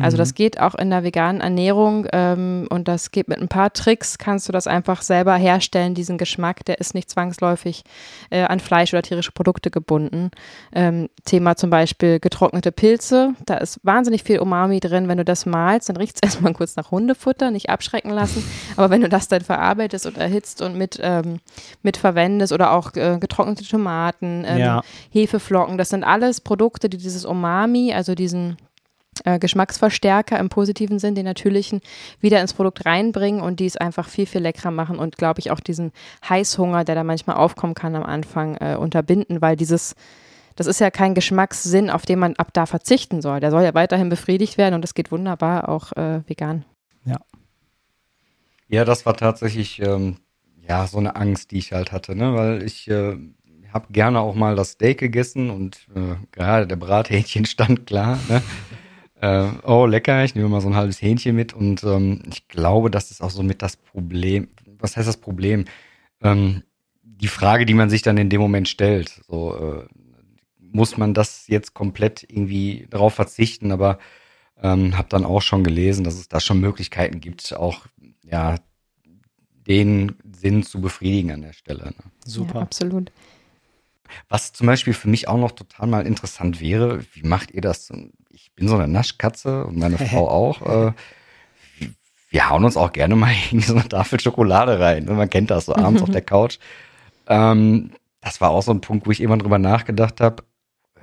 [SPEAKER 3] Also das mhm. geht auch in der veganen Ernährung ähm, und das geht mit ein paar Tricks, kannst du das einfach selber herstellen, diesen Geschmack, der ist nicht zwangsläufig äh, an Fleisch oder tierische Produkte gebunden. Ähm, Thema zum Beispiel getrocknete Pilze, da ist wahnsinnig viel Umami drin. Wenn du das malst, dann riecht es erstmal kurz nach Hundefutter, nicht abschrecken lassen. Aber wenn du das dann verarbeitest und erhitzt und mit, ähm, mit verwendest oder auch äh, getrocknete Tomaten, ähm, ja. Hefeflocken, das sind alles Produkte, die dieses Umami, also diesen äh, Geschmacksverstärker im positiven Sinn, den natürlichen, wieder ins Produkt reinbringen und die es einfach viel, viel leckerer machen und, glaube ich, auch diesen Heißhunger, der da manchmal aufkommen kann am Anfang, äh, unterbinden, weil dieses, das ist ja kein Geschmackssinn, auf den man ab da verzichten soll. Der soll ja weiterhin befriedigt werden und das geht wunderbar auch äh, vegan.
[SPEAKER 1] Ja. Ja, das war tatsächlich ähm, ja so eine Angst, die ich halt hatte, ne? weil ich äh, habe gerne auch mal das Steak gegessen und äh, gerade der Brathähnchen stand klar. Ne? Äh, oh, lecker, ich nehme mal so ein halbes Hähnchen mit und ähm, ich glaube, das ist auch so mit das Problem. Was heißt das Problem? Ähm, die Frage, die man sich dann in dem Moment stellt, so äh, muss man das jetzt komplett irgendwie darauf verzichten, aber ähm, habe dann auch schon gelesen, dass es da schon Möglichkeiten gibt, auch ja den Sinn zu befriedigen an der Stelle. Ne?
[SPEAKER 3] Super. Ja, absolut.
[SPEAKER 1] Was zum Beispiel für mich auch noch total mal interessant wäre, wie macht ihr das? Ich bin so eine Naschkatze und meine Frau auch. Äh, wir hauen uns auch gerne mal in so eine Tafel Schokolade rein. Man kennt das so abends auf der Couch. Ähm, das war auch so ein Punkt, wo ich irgendwann drüber nachgedacht habe.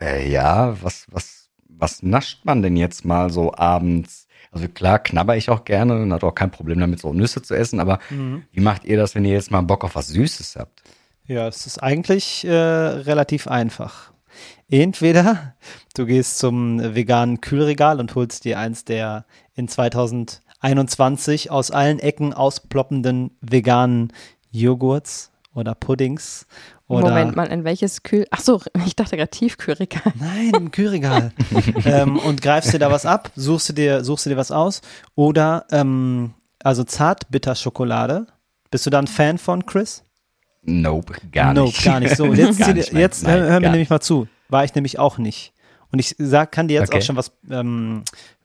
[SPEAKER 1] Äh, ja, was, was, was nascht man denn jetzt mal so abends? Also klar, knabber ich auch gerne und hat auch kein Problem damit, so Nüsse zu essen, aber mhm. wie macht ihr das, wenn ihr jetzt mal Bock auf was Süßes habt?
[SPEAKER 2] Ja, es ist eigentlich äh, relativ einfach. Entweder du gehst zum veganen Kühlregal und holst dir eins der in 2021 aus allen Ecken ausploppenden veganen Joghurts oder Puddings. Oder
[SPEAKER 3] Moment mal, in welches Kühl... Ach so, ich dachte gerade Tiefkühlregal.
[SPEAKER 2] Nein, im Kühlregal. ähm, und greifst dir da was ab, suchst du dir, suchst du dir was aus. Oder, ähm, also Zartbitterschokolade. Bist du da ein Fan von, Chris?
[SPEAKER 1] Nope, gar
[SPEAKER 2] nicht. Nope, gar nicht. So, jetzt, nicht, jetzt nein, hör, hör mir nämlich mal zu. War ich nämlich auch nicht. Und ich sag, kann dir jetzt okay. auch schon was ähm,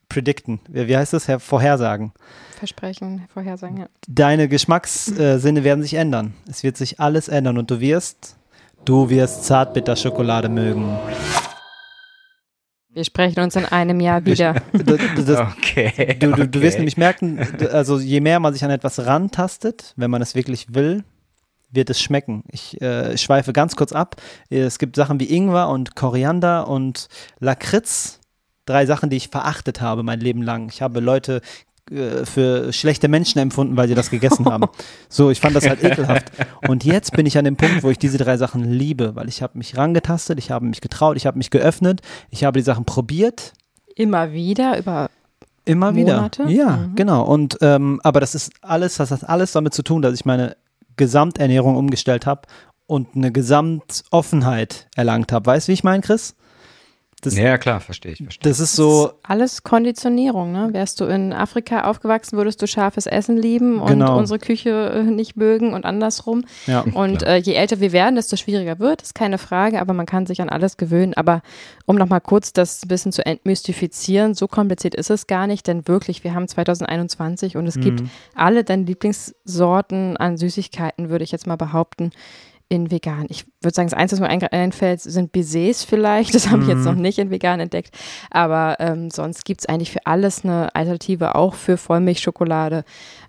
[SPEAKER 2] predikten. Wie, wie heißt das? Vorhersagen.
[SPEAKER 3] Versprechen, Vorhersagen, ja.
[SPEAKER 2] Deine Geschmackssinne werden sich ändern. Es wird sich alles ändern und du wirst, du wirst Zartbitterschokolade mögen.
[SPEAKER 3] Wir sprechen uns in einem Jahr wieder.
[SPEAKER 2] Das, das, okay, du, du, du wirst nämlich merken, also je mehr man sich an etwas rantastet, wenn man es wirklich will, wird es schmecken. Ich äh, schweife ganz kurz ab. Es gibt Sachen wie Ingwer und Koriander und Lakritz. Drei Sachen, die ich verachtet habe mein Leben lang. Ich habe Leute äh, für schlechte Menschen empfunden, weil sie das gegessen haben. So, ich fand das halt ekelhaft. Und jetzt bin ich an dem Punkt, wo ich diese drei Sachen liebe, weil ich habe mich rangetastet, ich habe mich getraut, ich habe mich geöffnet, ich habe die Sachen probiert.
[SPEAKER 3] Immer wieder über
[SPEAKER 2] Immer
[SPEAKER 3] Monate?
[SPEAKER 2] wieder. Ja, mhm. genau. Und ähm, aber das ist alles, das hat alles damit zu tun, dass ich meine Gesamternährung umgestellt habe und eine Gesamtoffenheit erlangt habe. Weißt du, wie ich meine, Chris?
[SPEAKER 1] Das, ja, klar, verstehe ich. Verstehe.
[SPEAKER 2] Das ist so. Das
[SPEAKER 3] ist alles Konditionierung, ne? Wärst du in Afrika aufgewachsen, würdest du scharfes Essen lieben und genau. unsere Küche äh, nicht mögen und andersrum. Ja, und äh, je älter wir werden, desto schwieriger wird, ist keine Frage, aber man kann sich an alles gewöhnen. Aber um nochmal kurz das ein bisschen zu entmystifizieren, so kompliziert ist es gar nicht, denn wirklich, wir haben 2021 und es mhm. gibt alle deine Lieblingssorten an Süßigkeiten, würde ich jetzt mal behaupten in vegan. Ich würde sagen, das Einzige, was mir einfällt, sind Baisers vielleicht. Das habe ich jetzt noch mhm. nicht in vegan entdeckt. Aber ähm, sonst gibt es eigentlich für alles eine Alternative, auch für Vollmilchschokolade,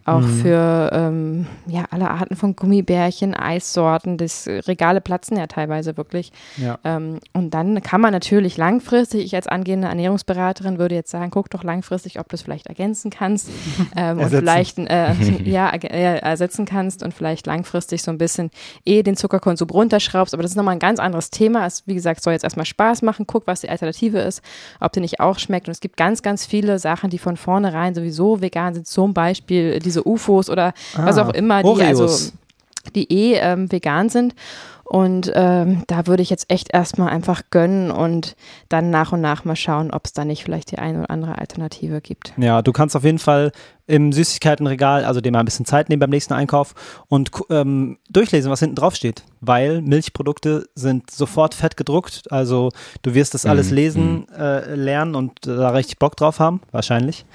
[SPEAKER 3] auch mhm. für ähm, ja, alle Arten von Gummibärchen, Eissorten. Das Regale platzen ja teilweise wirklich. Ja. Ähm, und dann kann man natürlich langfristig, ich als angehende Ernährungsberaterin würde jetzt sagen, guck doch langfristig, ob du es vielleicht ergänzen kannst ähm, und vielleicht äh, ja, äh, ersetzen kannst und vielleicht langfristig so ein bisschen eh den Zuckerkonsum runterschraubst. Aber das ist nochmal ein ganz anderes Thema. Es, wie gesagt, soll jetzt erstmal Spaß machen. Guck, was die Alternative ist, ob die nicht auch schmeckt. Und es gibt ganz, ganz viele Sachen, die von vornherein sowieso vegan sind. Zum Beispiel diese diese UFOs oder ah, was auch immer, die Oreos. also die eh ähm, vegan sind. Und ähm, da würde ich jetzt echt erstmal einfach gönnen und dann nach und nach mal schauen, ob es da nicht vielleicht die eine oder andere Alternative gibt.
[SPEAKER 2] Ja, du kannst auf jeden Fall im Süßigkeitenregal, also dem mal ein bisschen Zeit nehmen beim nächsten Einkauf und ähm, durchlesen, was hinten drauf steht. Weil Milchprodukte sind sofort fett gedruckt. Also du wirst das alles
[SPEAKER 1] Mhm,
[SPEAKER 2] lesen, äh, lernen und äh, da richtig Bock drauf haben, wahrscheinlich.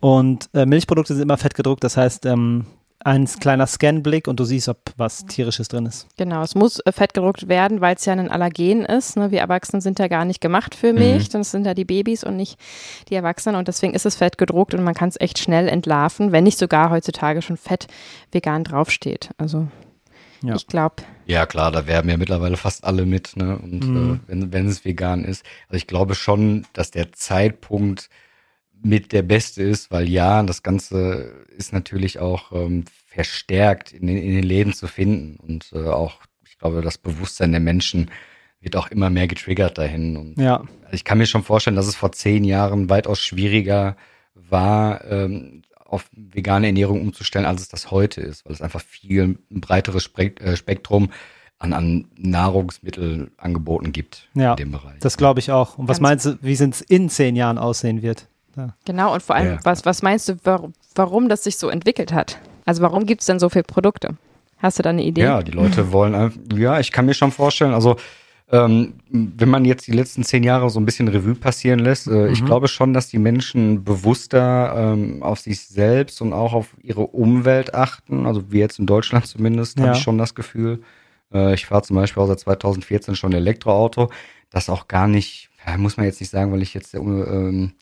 [SPEAKER 2] Und äh, Milchprodukte sind immer fett gedruckt, das heißt, ähm, ein kleiner Scanblick und du siehst, ob was tierisches drin ist.
[SPEAKER 3] Genau, es muss äh, fett gedruckt werden, weil es ja ein Allergen ist. Ne? Wir Erwachsenen sind ja gar nicht gemacht für Milch, das sind ja die Babys und nicht die Erwachsenen und deswegen ist es fett gedruckt und man kann es echt schnell entlarven, wenn nicht sogar heutzutage schon fett vegan draufsteht. Also
[SPEAKER 2] Ja.
[SPEAKER 3] ich glaube,
[SPEAKER 1] Ja, klar, da werben ja mittlerweile fast alle mit, ne? Und
[SPEAKER 2] Mhm.
[SPEAKER 1] äh, wenn, wenn es vegan ist. Also ich glaube schon, dass der Zeitpunkt mit der beste ist, weil ja, das Ganze ist natürlich auch ähm, verstärkt in den, in den Läden zu finden. Und äh, auch, ich glaube, das Bewusstsein der Menschen wird auch immer mehr getriggert dahin. Und
[SPEAKER 2] Ja,
[SPEAKER 1] also ich kann mir schon vorstellen, dass es vor zehn Jahren weitaus schwieriger war, ähm, auf vegane Ernährung umzustellen, als es das heute ist, weil es einfach viel ein breiteres äh, Spektrum an, an Nahrungsmittelangeboten gibt
[SPEAKER 2] Ja,
[SPEAKER 1] in dem Bereich.
[SPEAKER 2] das glaube ich auch. Und was
[SPEAKER 3] Ganz-
[SPEAKER 2] meinst du, wie es in zehn Jahren aussehen wird?
[SPEAKER 3] Genau. Und vor allem,
[SPEAKER 1] Ja.
[SPEAKER 3] was, was meinst du, warum, warum das sich so entwickelt hat? Also warum gibt es denn so viele Produkte? Hast du da eine Idee?
[SPEAKER 1] Ja, die Leute wollen einfach, ja, ich kann mir schon vorstellen, also ähm, wenn man jetzt die letzten zehn Jahre so ein bisschen Revue passieren lässt, äh, ich glaube schon, dass die Menschen bewusster ähm, auf sich selbst und auch auf ihre Umwelt achten. Also wie jetzt in Deutschland zumindest,
[SPEAKER 2] Ja.
[SPEAKER 1] habe ich schon das Gefühl. Äh, ich fahre zum Beispiel auch seit 2014 schon Elektroauto. Das auch gar nicht, ja, muss man jetzt nicht sagen, weil ich jetzt äh, ähm,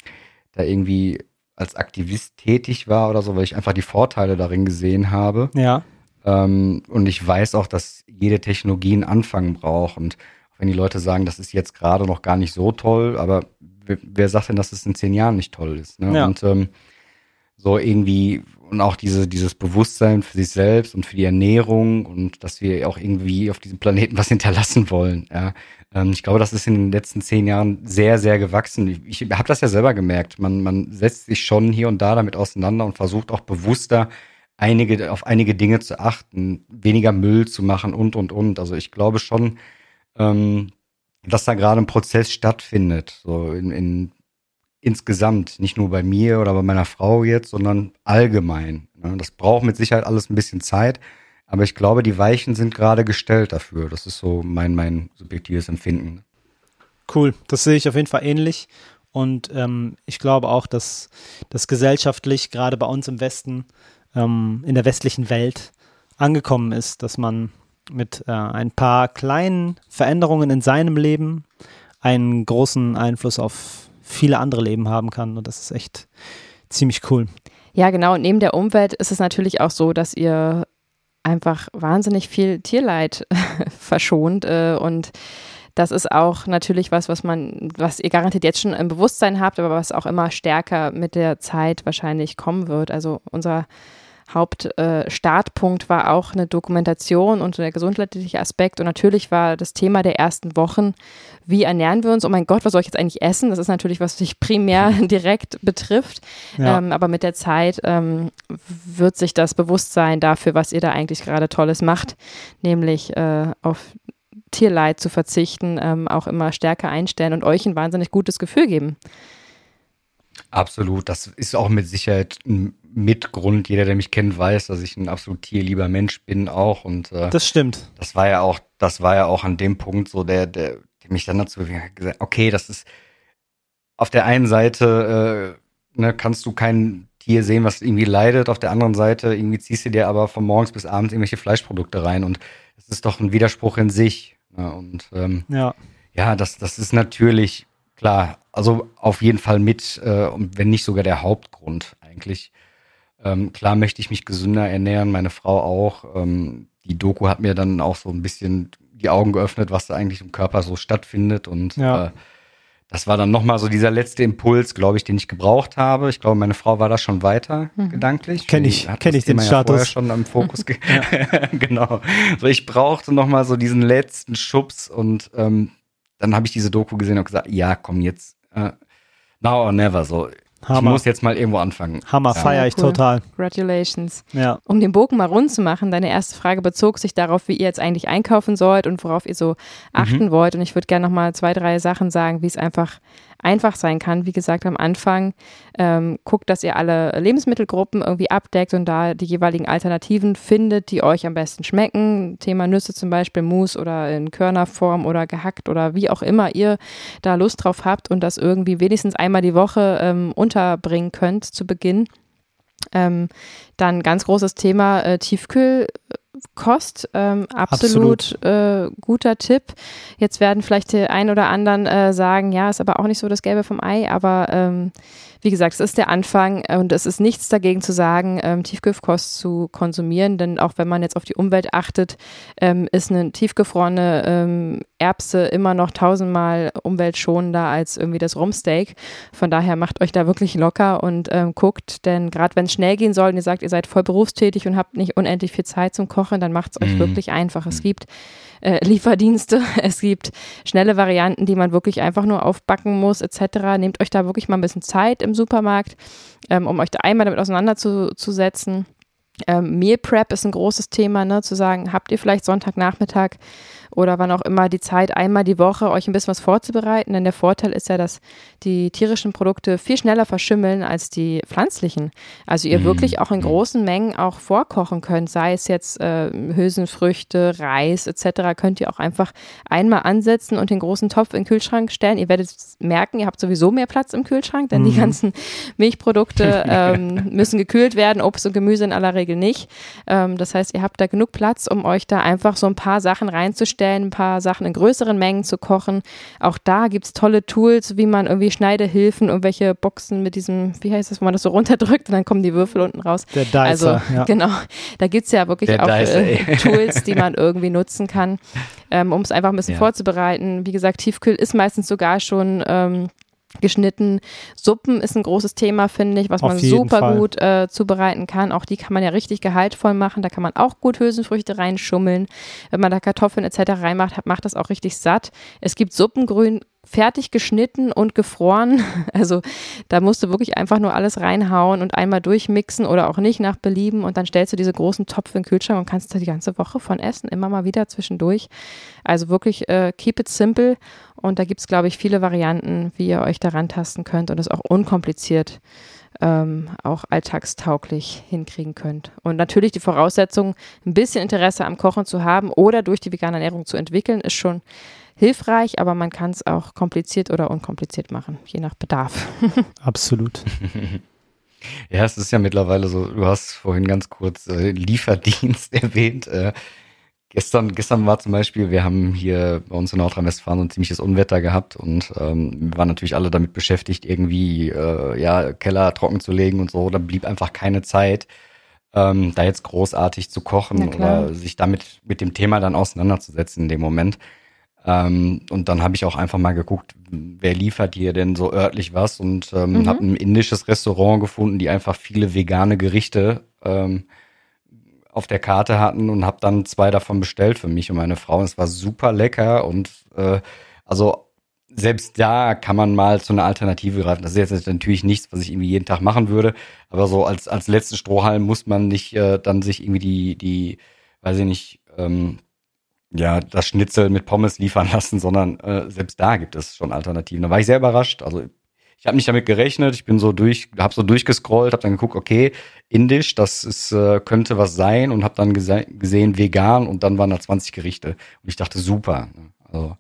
[SPEAKER 1] da irgendwie als Aktivist tätig war oder so, weil ich einfach die Vorteile darin gesehen habe.
[SPEAKER 2] Ja,
[SPEAKER 1] Ähm, und ich weiß auch, dass jede Technologie einen Anfang braucht. Und auch wenn die Leute sagen, das ist jetzt gerade noch gar nicht so toll, aber wer, wer sagt denn, dass es in zehn Jahren nicht toll ist? Ne?
[SPEAKER 2] Ja.
[SPEAKER 1] Und ähm, so irgendwie, und auch diese, dieses Bewusstsein für sich selbst und für die Ernährung und dass wir auch irgendwie auf diesem Planeten was hinterlassen wollen. Ja? Ähm, ich glaube, das ist in den letzten zehn Jahren sehr, sehr gewachsen. Ich, ich habe das ja selber gemerkt. Man, man setzt sich schon hier und da damit auseinander und versucht auch bewusster einige, auf einige Dinge zu achten, weniger Müll zu machen und, und, und. Also ich glaube schon, ähm, dass da gerade ein Prozess stattfindet, so in, in insgesamt, nicht nur bei mir oder bei meiner Frau jetzt, sondern allgemein. Ne? Das braucht mit Sicherheit alles ein bisschen Zeit, aber ich glaube, die Weichen sind gerade gestellt dafür. Das ist so mein, mein subjektives Empfinden.
[SPEAKER 2] cool. Das sehe ich auf jeden Fall ähnlich. Und ähm, ich glaube auch, dass das gesellschaftlich gerade bei uns im Westen, ähm, in der westlichen Welt angekommen ist, dass man mit äh, ein paar kleinen Veränderungen in seinem Leben einen großen Einfluss auf viele andere Leben haben kann. Und das ist echt ziemlich cool.
[SPEAKER 3] Ja, genau. Und neben der Umwelt ist es natürlich auch so, dass ihr einfach wahnsinnig viel Tierleid verschont äh, und das ist auch natürlich was, was man, was ihr garantiert jetzt schon im Bewusstsein habt, aber was auch immer stärker mit der Zeit wahrscheinlich kommen wird. Also unser Hauptstartpunkt äh, war auch eine Dokumentation und der gesundheitliche Aspekt. Und natürlich war das Thema der ersten Wochen, wie ernähren wir uns? Oh mein Gott, was soll ich jetzt eigentlich essen? Das ist natürlich, was dich primär direkt betrifft.
[SPEAKER 2] Ja.
[SPEAKER 3] Ähm, aber mit der Zeit ähm, wird sich das Bewusstsein dafür, was ihr da eigentlich gerade Tolles macht, nämlich äh, auf Tierleid zu verzichten, ähm, auch immer stärker einstellen und euch ein wahnsinnig gutes Gefühl geben.
[SPEAKER 1] Absolut. Das ist auch mit Sicherheit ein Mitgrund. Jeder, der mich kennt, weiß, dass ich ein absolut tierlieber Mensch bin auch. Und äh,
[SPEAKER 2] Das stimmt.
[SPEAKER 1] das war ja auch, das war ja auch an dem Punkt so, der, der, der mich dann dazu gesagt, okay, das ist auf der einen Seite äh, ne, kannst du kein Tier sehen, was irgendwie leidet, auf der anderen Seite irgendwie ziehst du dir aber von morgens bis abends irgendwelche Fleischprodukte rein und das ist doch ein Widerspruch in sich. Ne? Und ähm,
[SPEAKER 2] Ja.
[SPEAKER 1] ja, das, das ist natürlich klar, also auf jeden Fall mit, äh, und wenn nicht sogar der Hauptgrund eigentlich. Ähm, klar möchte ich mich gesünder ernähren, meine Frau auch. Ähm, die Doku hat mir dann auch so ein bisschen die Augen geöffnet, was da eigentlich im Körper so stattfindet. Und
[SPEAKER 2] Ja.
[SPEAKER 1] äh, das war dann nochmal so dieser letzte Impuls, glaube ich, den ich gebraucht habe. Ich glaube, meine Frau war da schon weiter gedanklich.
[SPEAKER 2] Kenn
[SPEAKER 1] Die
[SPEAKER 2] ich-
[SPEAKER 1] hat
[SPEAKER 2] kenn
[SPEAKER 1] das
[SPEAKER 2] ich den
[SPEAKER 1] Thema
[SPEAKER 2] Status.
[SPEAKER 1] Ja vorher schon am Fokus. ge- genau. So, ich brauchte nochmal so diesen letzten Schubs und ähm, dann habe ich diese Doku gesehen und gesagt, ja, komm jetzt, äh, now or never. So, ich muss jetzt mal irgendwo anfangen.
[SPEAKER 2] Hammer,
[SPEAKER 3] Ja.
[SPEAKER 2] feiere ich
[SPEAKER 3] Cool.
[SPEAKER 2] total.
[SPEAKER 3] Congratulations.
[SPEAKER 2] Ja.
[SPEAKER 3] Um den Bogen mal rund zu machen, deine erste Frage bezog sich darauf, wie ihr jetzt eigentlich einkaufen sollt und worauf ihr so achten wollt. Und ich würde gerne nochmal zwei, drei Sachen sagen, wie es einfach einfach sein kann. Wie gesagt, am Anfang ähm, guckt, dass ihr alle Lebensmittelgruppen irgendwie abdeckt und da die jeweiligen Alternativen findet, die euch am besten schmecken. Thema Nüsse zum Beispiel, Mousse oder in Körnerform oder gehackt oder wie auch immer ihr da Lust drauf habt und das irgendwie wenigstens einmal die Woche ähm, unterbringen könnt zu Beginn. Ähm, dann ganz großes Thema äh, Tiefkühlkost. Ähm, absolut, Äh, guter Tipp. Jetzt werden vielleicht die ein oder anderen äh, sagen, ja, ist aber auch nicht so das Gelbe vom Ei, aber ähm, wie gesagt, es ist der Anfang und es ist nichts dagegen zu sagen, ähm, Tiefkühlkost zu konsumieren, denn auch wenn man jetzt auf die Umwelt achtet, ähm, ist eine tiefgefrorene ähm, Erbse immer noch tausendmal umweltschonender als irgendwie das Rumsteak. Von daher macht euch da wirklich locker und ähm, guckt, denn gerade wenn es schnell gehen soll und ihr sagt, ihr seid voll berufstätig und habt nicht unendlich viel Zeit zum Kochen, dann macht es euch
[SPEAKER 1] Mhm.
[SPEAKER 3] wirklich einfach. Es gibt äh, Lieferdienste, es gibt schnelle Varianten, die man wirklich einfach nur aufbacken muss, etc. Nehmt euch da wirklich mal ein bisschen Zeit im Supermarkt, ähm, um euch da einmal damit auseinanderzusetzen. Ähm, Meal Prep ist ein großes Thema, ne? zu sagen, habt ihr vielleicht Sonntagnachmittag oder wann auch immer die Zeit, einmal die Woche euch ein bisschen was vorzubereiten. Denn der Vorteil ist ja, dass die tierischen Produkte viel schneller verschimmeln als die pflanzlichen. Also ihr
[SPEAKER 1] Mhm.
[SPEAKER 3] wirklich auch in großen Mengen auch vorkochen könnt, sei es jetzt äh, Hülsenfrüchte, Reis etc., könnt ihr auch einfach einmal ansetzen und den großen Topf in den Kühlschrank stellen. Ihr werdet merken, ihr habt sowieso mehr Platz im Kühlschrank, denn die ganzen Milchprodukte ähm, müssen gekühlt werden, Obst und Gemüse in aller Regel nicht. Ähm, das heißt, ihr habt da genug Platz, um euch da einfach so ein paar Sachen reinzustellen, ein paar Sachen in größeren Mengen zu kochen. Auch da gibt's tolle Tools, wie man irgendwie Schneidehilfen, irgendwelche Boxen mit diesem, wie heißt das, wo man das so runterdrückt und dann kommen die Würfel unten raus.
[SPEAKER 2] Der Dicer,
[SPEAKER 3] Also
[SPEAKER 2] ja.
[SPEAKER 3] genau, da gibt's ja wirklich
[SPEAKER 1] Der
[SPEAKER 3] auch
[SPEAKER 1] Dicer,
[SPEAKER 3] äh,
[SPEAKER 1] ey.
[SPEAKER 3] Tools, die man irgendwie nutzen kann, ähm, um es einfach ein bisschen
[SPEAKER 1] Ja.
[SPEAKER 3] vorzubereiten. Wie gesagt, Tiefkühl ist meistens sogar schon ähm, geschnitten. Suppen ist ein großes Thema, finde ich, was
[SPEAKER 2] Auf
[SPEAKER 3] man super
[SPEAKER 2] Fall.
[SPEAKER 3] gut äh, zubereiten kann. Auch die kann man ja richtig gehaltvoll machen. Da kann man auch gut Hülsenfrüchte reinschummeln. Wenn man da Kartoffeln etc. reinmacht, hat- macht das auch richtig satt. Es gibt Suppengrün fertig geschnitten und gefroren. Also da musst du wirklich einfach nur alles reinhauen und einmal durchmixen oder auch nicht nach Belieben und dann stellst du diese großen Topf in den Kühlschrank und kannst da die ganze Woche von essen, immer mal wieder zwischendurch. Also wirklich äh, keep it simple und da gibt es, glaube ich, viele Varianten, wie ihr euch daran tasten könnt und es auch unkompliziert ähm, auch alltagstauglich hinkriegen könnt. Und natürlich die Voraussetzung, ein bisschen Interesse am Kochen zu haben oder durch die vegane Ernährung zu entwickeln, ist schon hilfreich, aber man kann es auch kompliziert oder unkompliziert machen, je nach Bedarf.
[SPEAKER 2] Absolut.
[SPEAKER 1] Ja, es ist ja mittlerweile so, du hast vorhin ganz kurz äh, Lieferdienst erwähnt. Äh, gestern, gestern war zum Beispiel, wir haben hier bei uns in Nordrhein-Westfalen so ein ziemliches Unwetter gehabt und ähm, wir waren natürlich alle damit beschäftigt, irgendwie äh, ja, Keller trocken zu legen und so. Da blieb einfach keine Zeit, ähm, da jetzt großartig zu kochen oder sich damit mit dem Thema dann auseinanderzusetzen in dem Moment. Ähm, und dann habe ich auch einfach mal geguckt, wer liefert hier denn so örtlich was und ähm,
[SPEAKER 3] Mhm.
[SPEAKER 1] habe ein indisches Restaurant gefunden, die einfach viele vegane Gerichte ähm, auf der Karte hatten und habe dann zwei davon bestellt für mich und meine Frau. Und es war super lecker und äh, also selbst da kann man mal zu einer Alternative greifen. Das ist jetzt natürlich nichts, was ich irgendwie jeden Tag machen würde, aber so als als letzten Strohhalm muss man nicht äh, dann sich irgendwie die die, weiß ich nicht, ähm, ja, das Schnitzel mit Pommes liefern lassen, sondern äh, selbst da gibt es schon Alternativen. Da war ich sehr überrascht. Also ich habe nicht damit gerechnet. Ich bin so durch, habe so durchgescrollt, habe dann geguckt, okay, indisch, das ist, äh, könnte was sein und habe dann gese gesehen vegan und dann waren da 20 Gerichte und ich dachte super. Also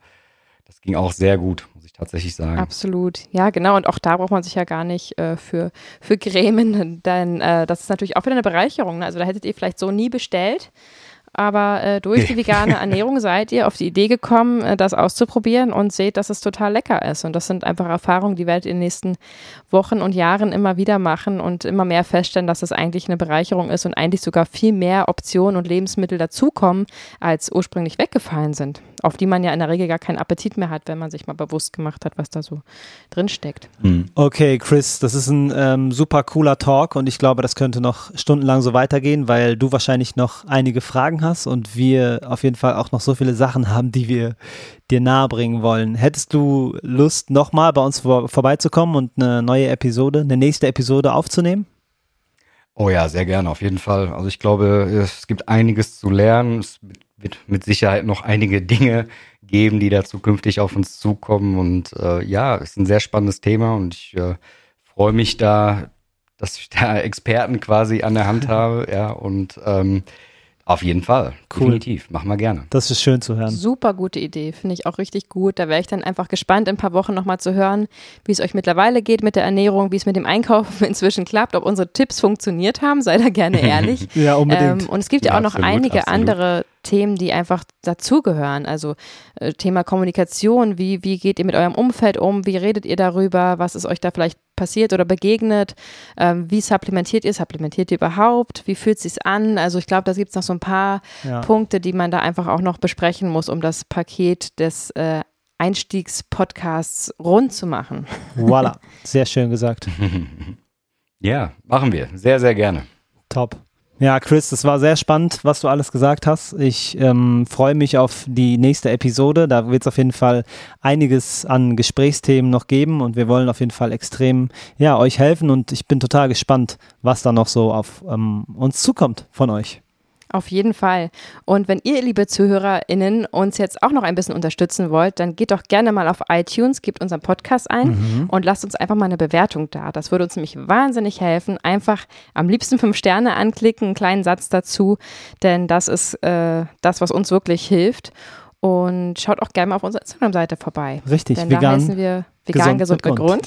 [SPEAKER 1] das ging auch sehr gut, muss ich tatsächlich sagen.
[SPEAKER 3] Absolut. Ja, genau. Und auch da braucht man sich ja gar nicht äh, für, für grämen, denn äh, das ist natürlich auch wieder eine Bereicherung. Ne? Also da hättet ihr vielleicht so nie bestellt. Aber äh, durch die vegane Ernährung seid ihr auf die Idee gekommen, äh, das auszuprobieren und seht, dass es total lecker ist. Und das sind einfach Erfahrungen, die werdet ihr in den nächsten Wochen und Jahren immer wieder machen und immer mehr feststellen, dass es eigentlich eine Bereicherung ist und eigentlich sogar viel mehr Optionen und Lebensmittel dazukommen, als ursprünglich weggefallen sind. Auf die man ja in der Regel gar keinen Appetit mehr hat, wenn man sich mal bewusst gemacht hat, was da so drin steckt.
[SPEAKER 1] Hm.
[SPEAKER 2] Okay, Chris, das ist ein ähm, super cooler Talk und ich glaube, das könnte noch stundenlang so weitergehen, weil du wahrscheinlich noch einige Fragen sagen hast und wir auf jeden Fall auch noch so viele Sachen haben, die wir dir nahebringen wollen. Hättest du Lust, nochmal bei uns vor, vorbeizukommen und eine neue Episode, eine nächste Episode aufzunehmen?
[SPEAKER 1] Oh ja, sehr gerne, auf jeden Fall. Also ich glaube, es gibt einiges zu lernen. Es wird mit Sicherheit noch einige Dinge geben, die da zukünftig auf uns zukommen. Und äh, ja, es ist ein sehr spannendes Thema und ich äh, freue mich da, dass ich da Experten quasi an der Hand habe. Ja, und ähm, auf jeden Fall. Cool. Definitiv. Machen wir gerne.
[SPEAKER 2] Das ist schön zu hören.
[SPEAKER 3] Super gute Idee. Finde ich auch richtig gut. Da wäre ich dann einfach gespannt, in ein paar Wochen nochmal zu hören, wie es euch mittlerweile geht mit der Ernährung, wie es mit dem Einkaufen inzwischen klappt, ob unsere Tipps funktioniert haben. Sei da gerne ehrlich.
[SPEAKER 2] ja, unbedingt.
[SPEAKER 3] Ähm, und es gibt ja, ja auch noch absolut, einige absolut. andere Themen, die einfach dazugehören. Also äh, Thema Kommunikation, wie, wie geht ihr mit eurem Umfeld um, wie redet ihr darüber, was ist euch da vielleicht passiert oder begegnet, ähm, wie supplementiert ihr, supplementiert ihr überhaupt, wie fühlt es sich an? Also ich glaube, da gibt es noch so ein paar ja. Punkte, die man da einfach auch noch besprechen muss, um das Paket des äh, Einstiegspodcasts rund zu machen.
[SPEAKER 2] Voila, sehr schön gesagt.
[SPEAKER 1] ja, machen wir. Sehr, sehr gerne.
[SPEAKER 2] Top. Ja, Chris, das war sehr spannend, was du alles gesagt hast. Ich ähm, freue mich auf die nächste Episode. Da wird es auf jeden Fall einiges an Gesprächsthemen noch geben und wir wollen auf jeden Fall extrem ja, euch helfen und ich bin total gespannt, was da noch so auf ähm, uns zukommt von euch.
[SPEAKER 3] Auf jeden Fall. Und wenn ihr, liebe ZuhörerInnen, uns jetzt auch noch ein bisschen unterstützen wollt, dann geht doch gerne mal auf iTunes, gebt unseren Podcast ein mhm. und lasst uns einfach mal eine Bewertung da. Das würde uns nämlich wahnsinnig helfen. Einfach am liebsten fünf Sterne anklicken, einen kleinen Satz dazu, denn das ist äh, das, was uns wirklich hilft. Und schaut auch gerne mal auf unserer Instagram-Seite vorbei.
[SPEAKER 2] Richtig,
[SPEAKER 3] denn vegan. Da heißen wir vegan, gesund, gesund gegrund.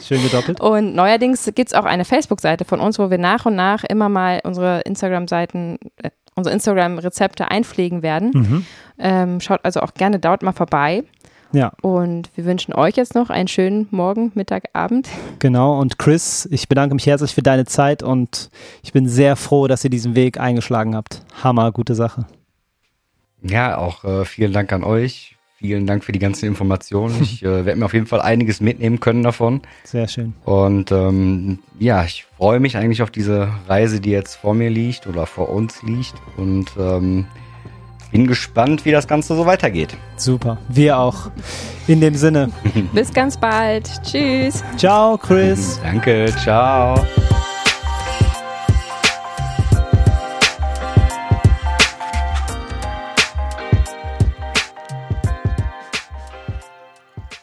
[SPEAKER 2] Schön gedoppelt.
[SPEAKER 3] Und neuerdings gibt es auch eine Facebook-Seite von uns, wo wir nach und nach immer mal unsere Instagram-Seiten äh, unsere Instagram-Rezepte einpflegen werden. Mhm. Ähm, schaut also auch gerne dort mal vorbei.
[SPEAKER 2] Ja.
[SPEAKER 3] Und wir wünschen euch jetzt noch einen schönen Morgen, Mittag, Abend.
[SPEAKER 2] Genau. Und Chris, ich bedanke mich herzlich für deine Zeit und ich bin sehr froh, dass ihr diesen Weg eingeschlagen habt. Hammer, gute Sache.
[SPEAKER 1] Ja, auch äh, vielen Dank an euch. Vielen Dank für die ganzen Informationen. Ich äh, werde mir auf jeden Fall einiges mitnehmen können davon.
[SPEAKER 2] Sehr schön.
[SPEAKER 1] Und ähm, ja, ich freue mich eigentlich auf diese Reise, die jetzt vor mir liegt oder vor uns liegt. Und ähm, bin gespannt, wie das Ganze so weitergeht.
[SPEAKER 2] Super. Wir auch. In dem Sinne.
[SPEAKER 3] Bis ganz bald. Tschüss.
[SPEAKER 2] Ciao, Chris.
[SPEAKER 1] Danke. Ciao.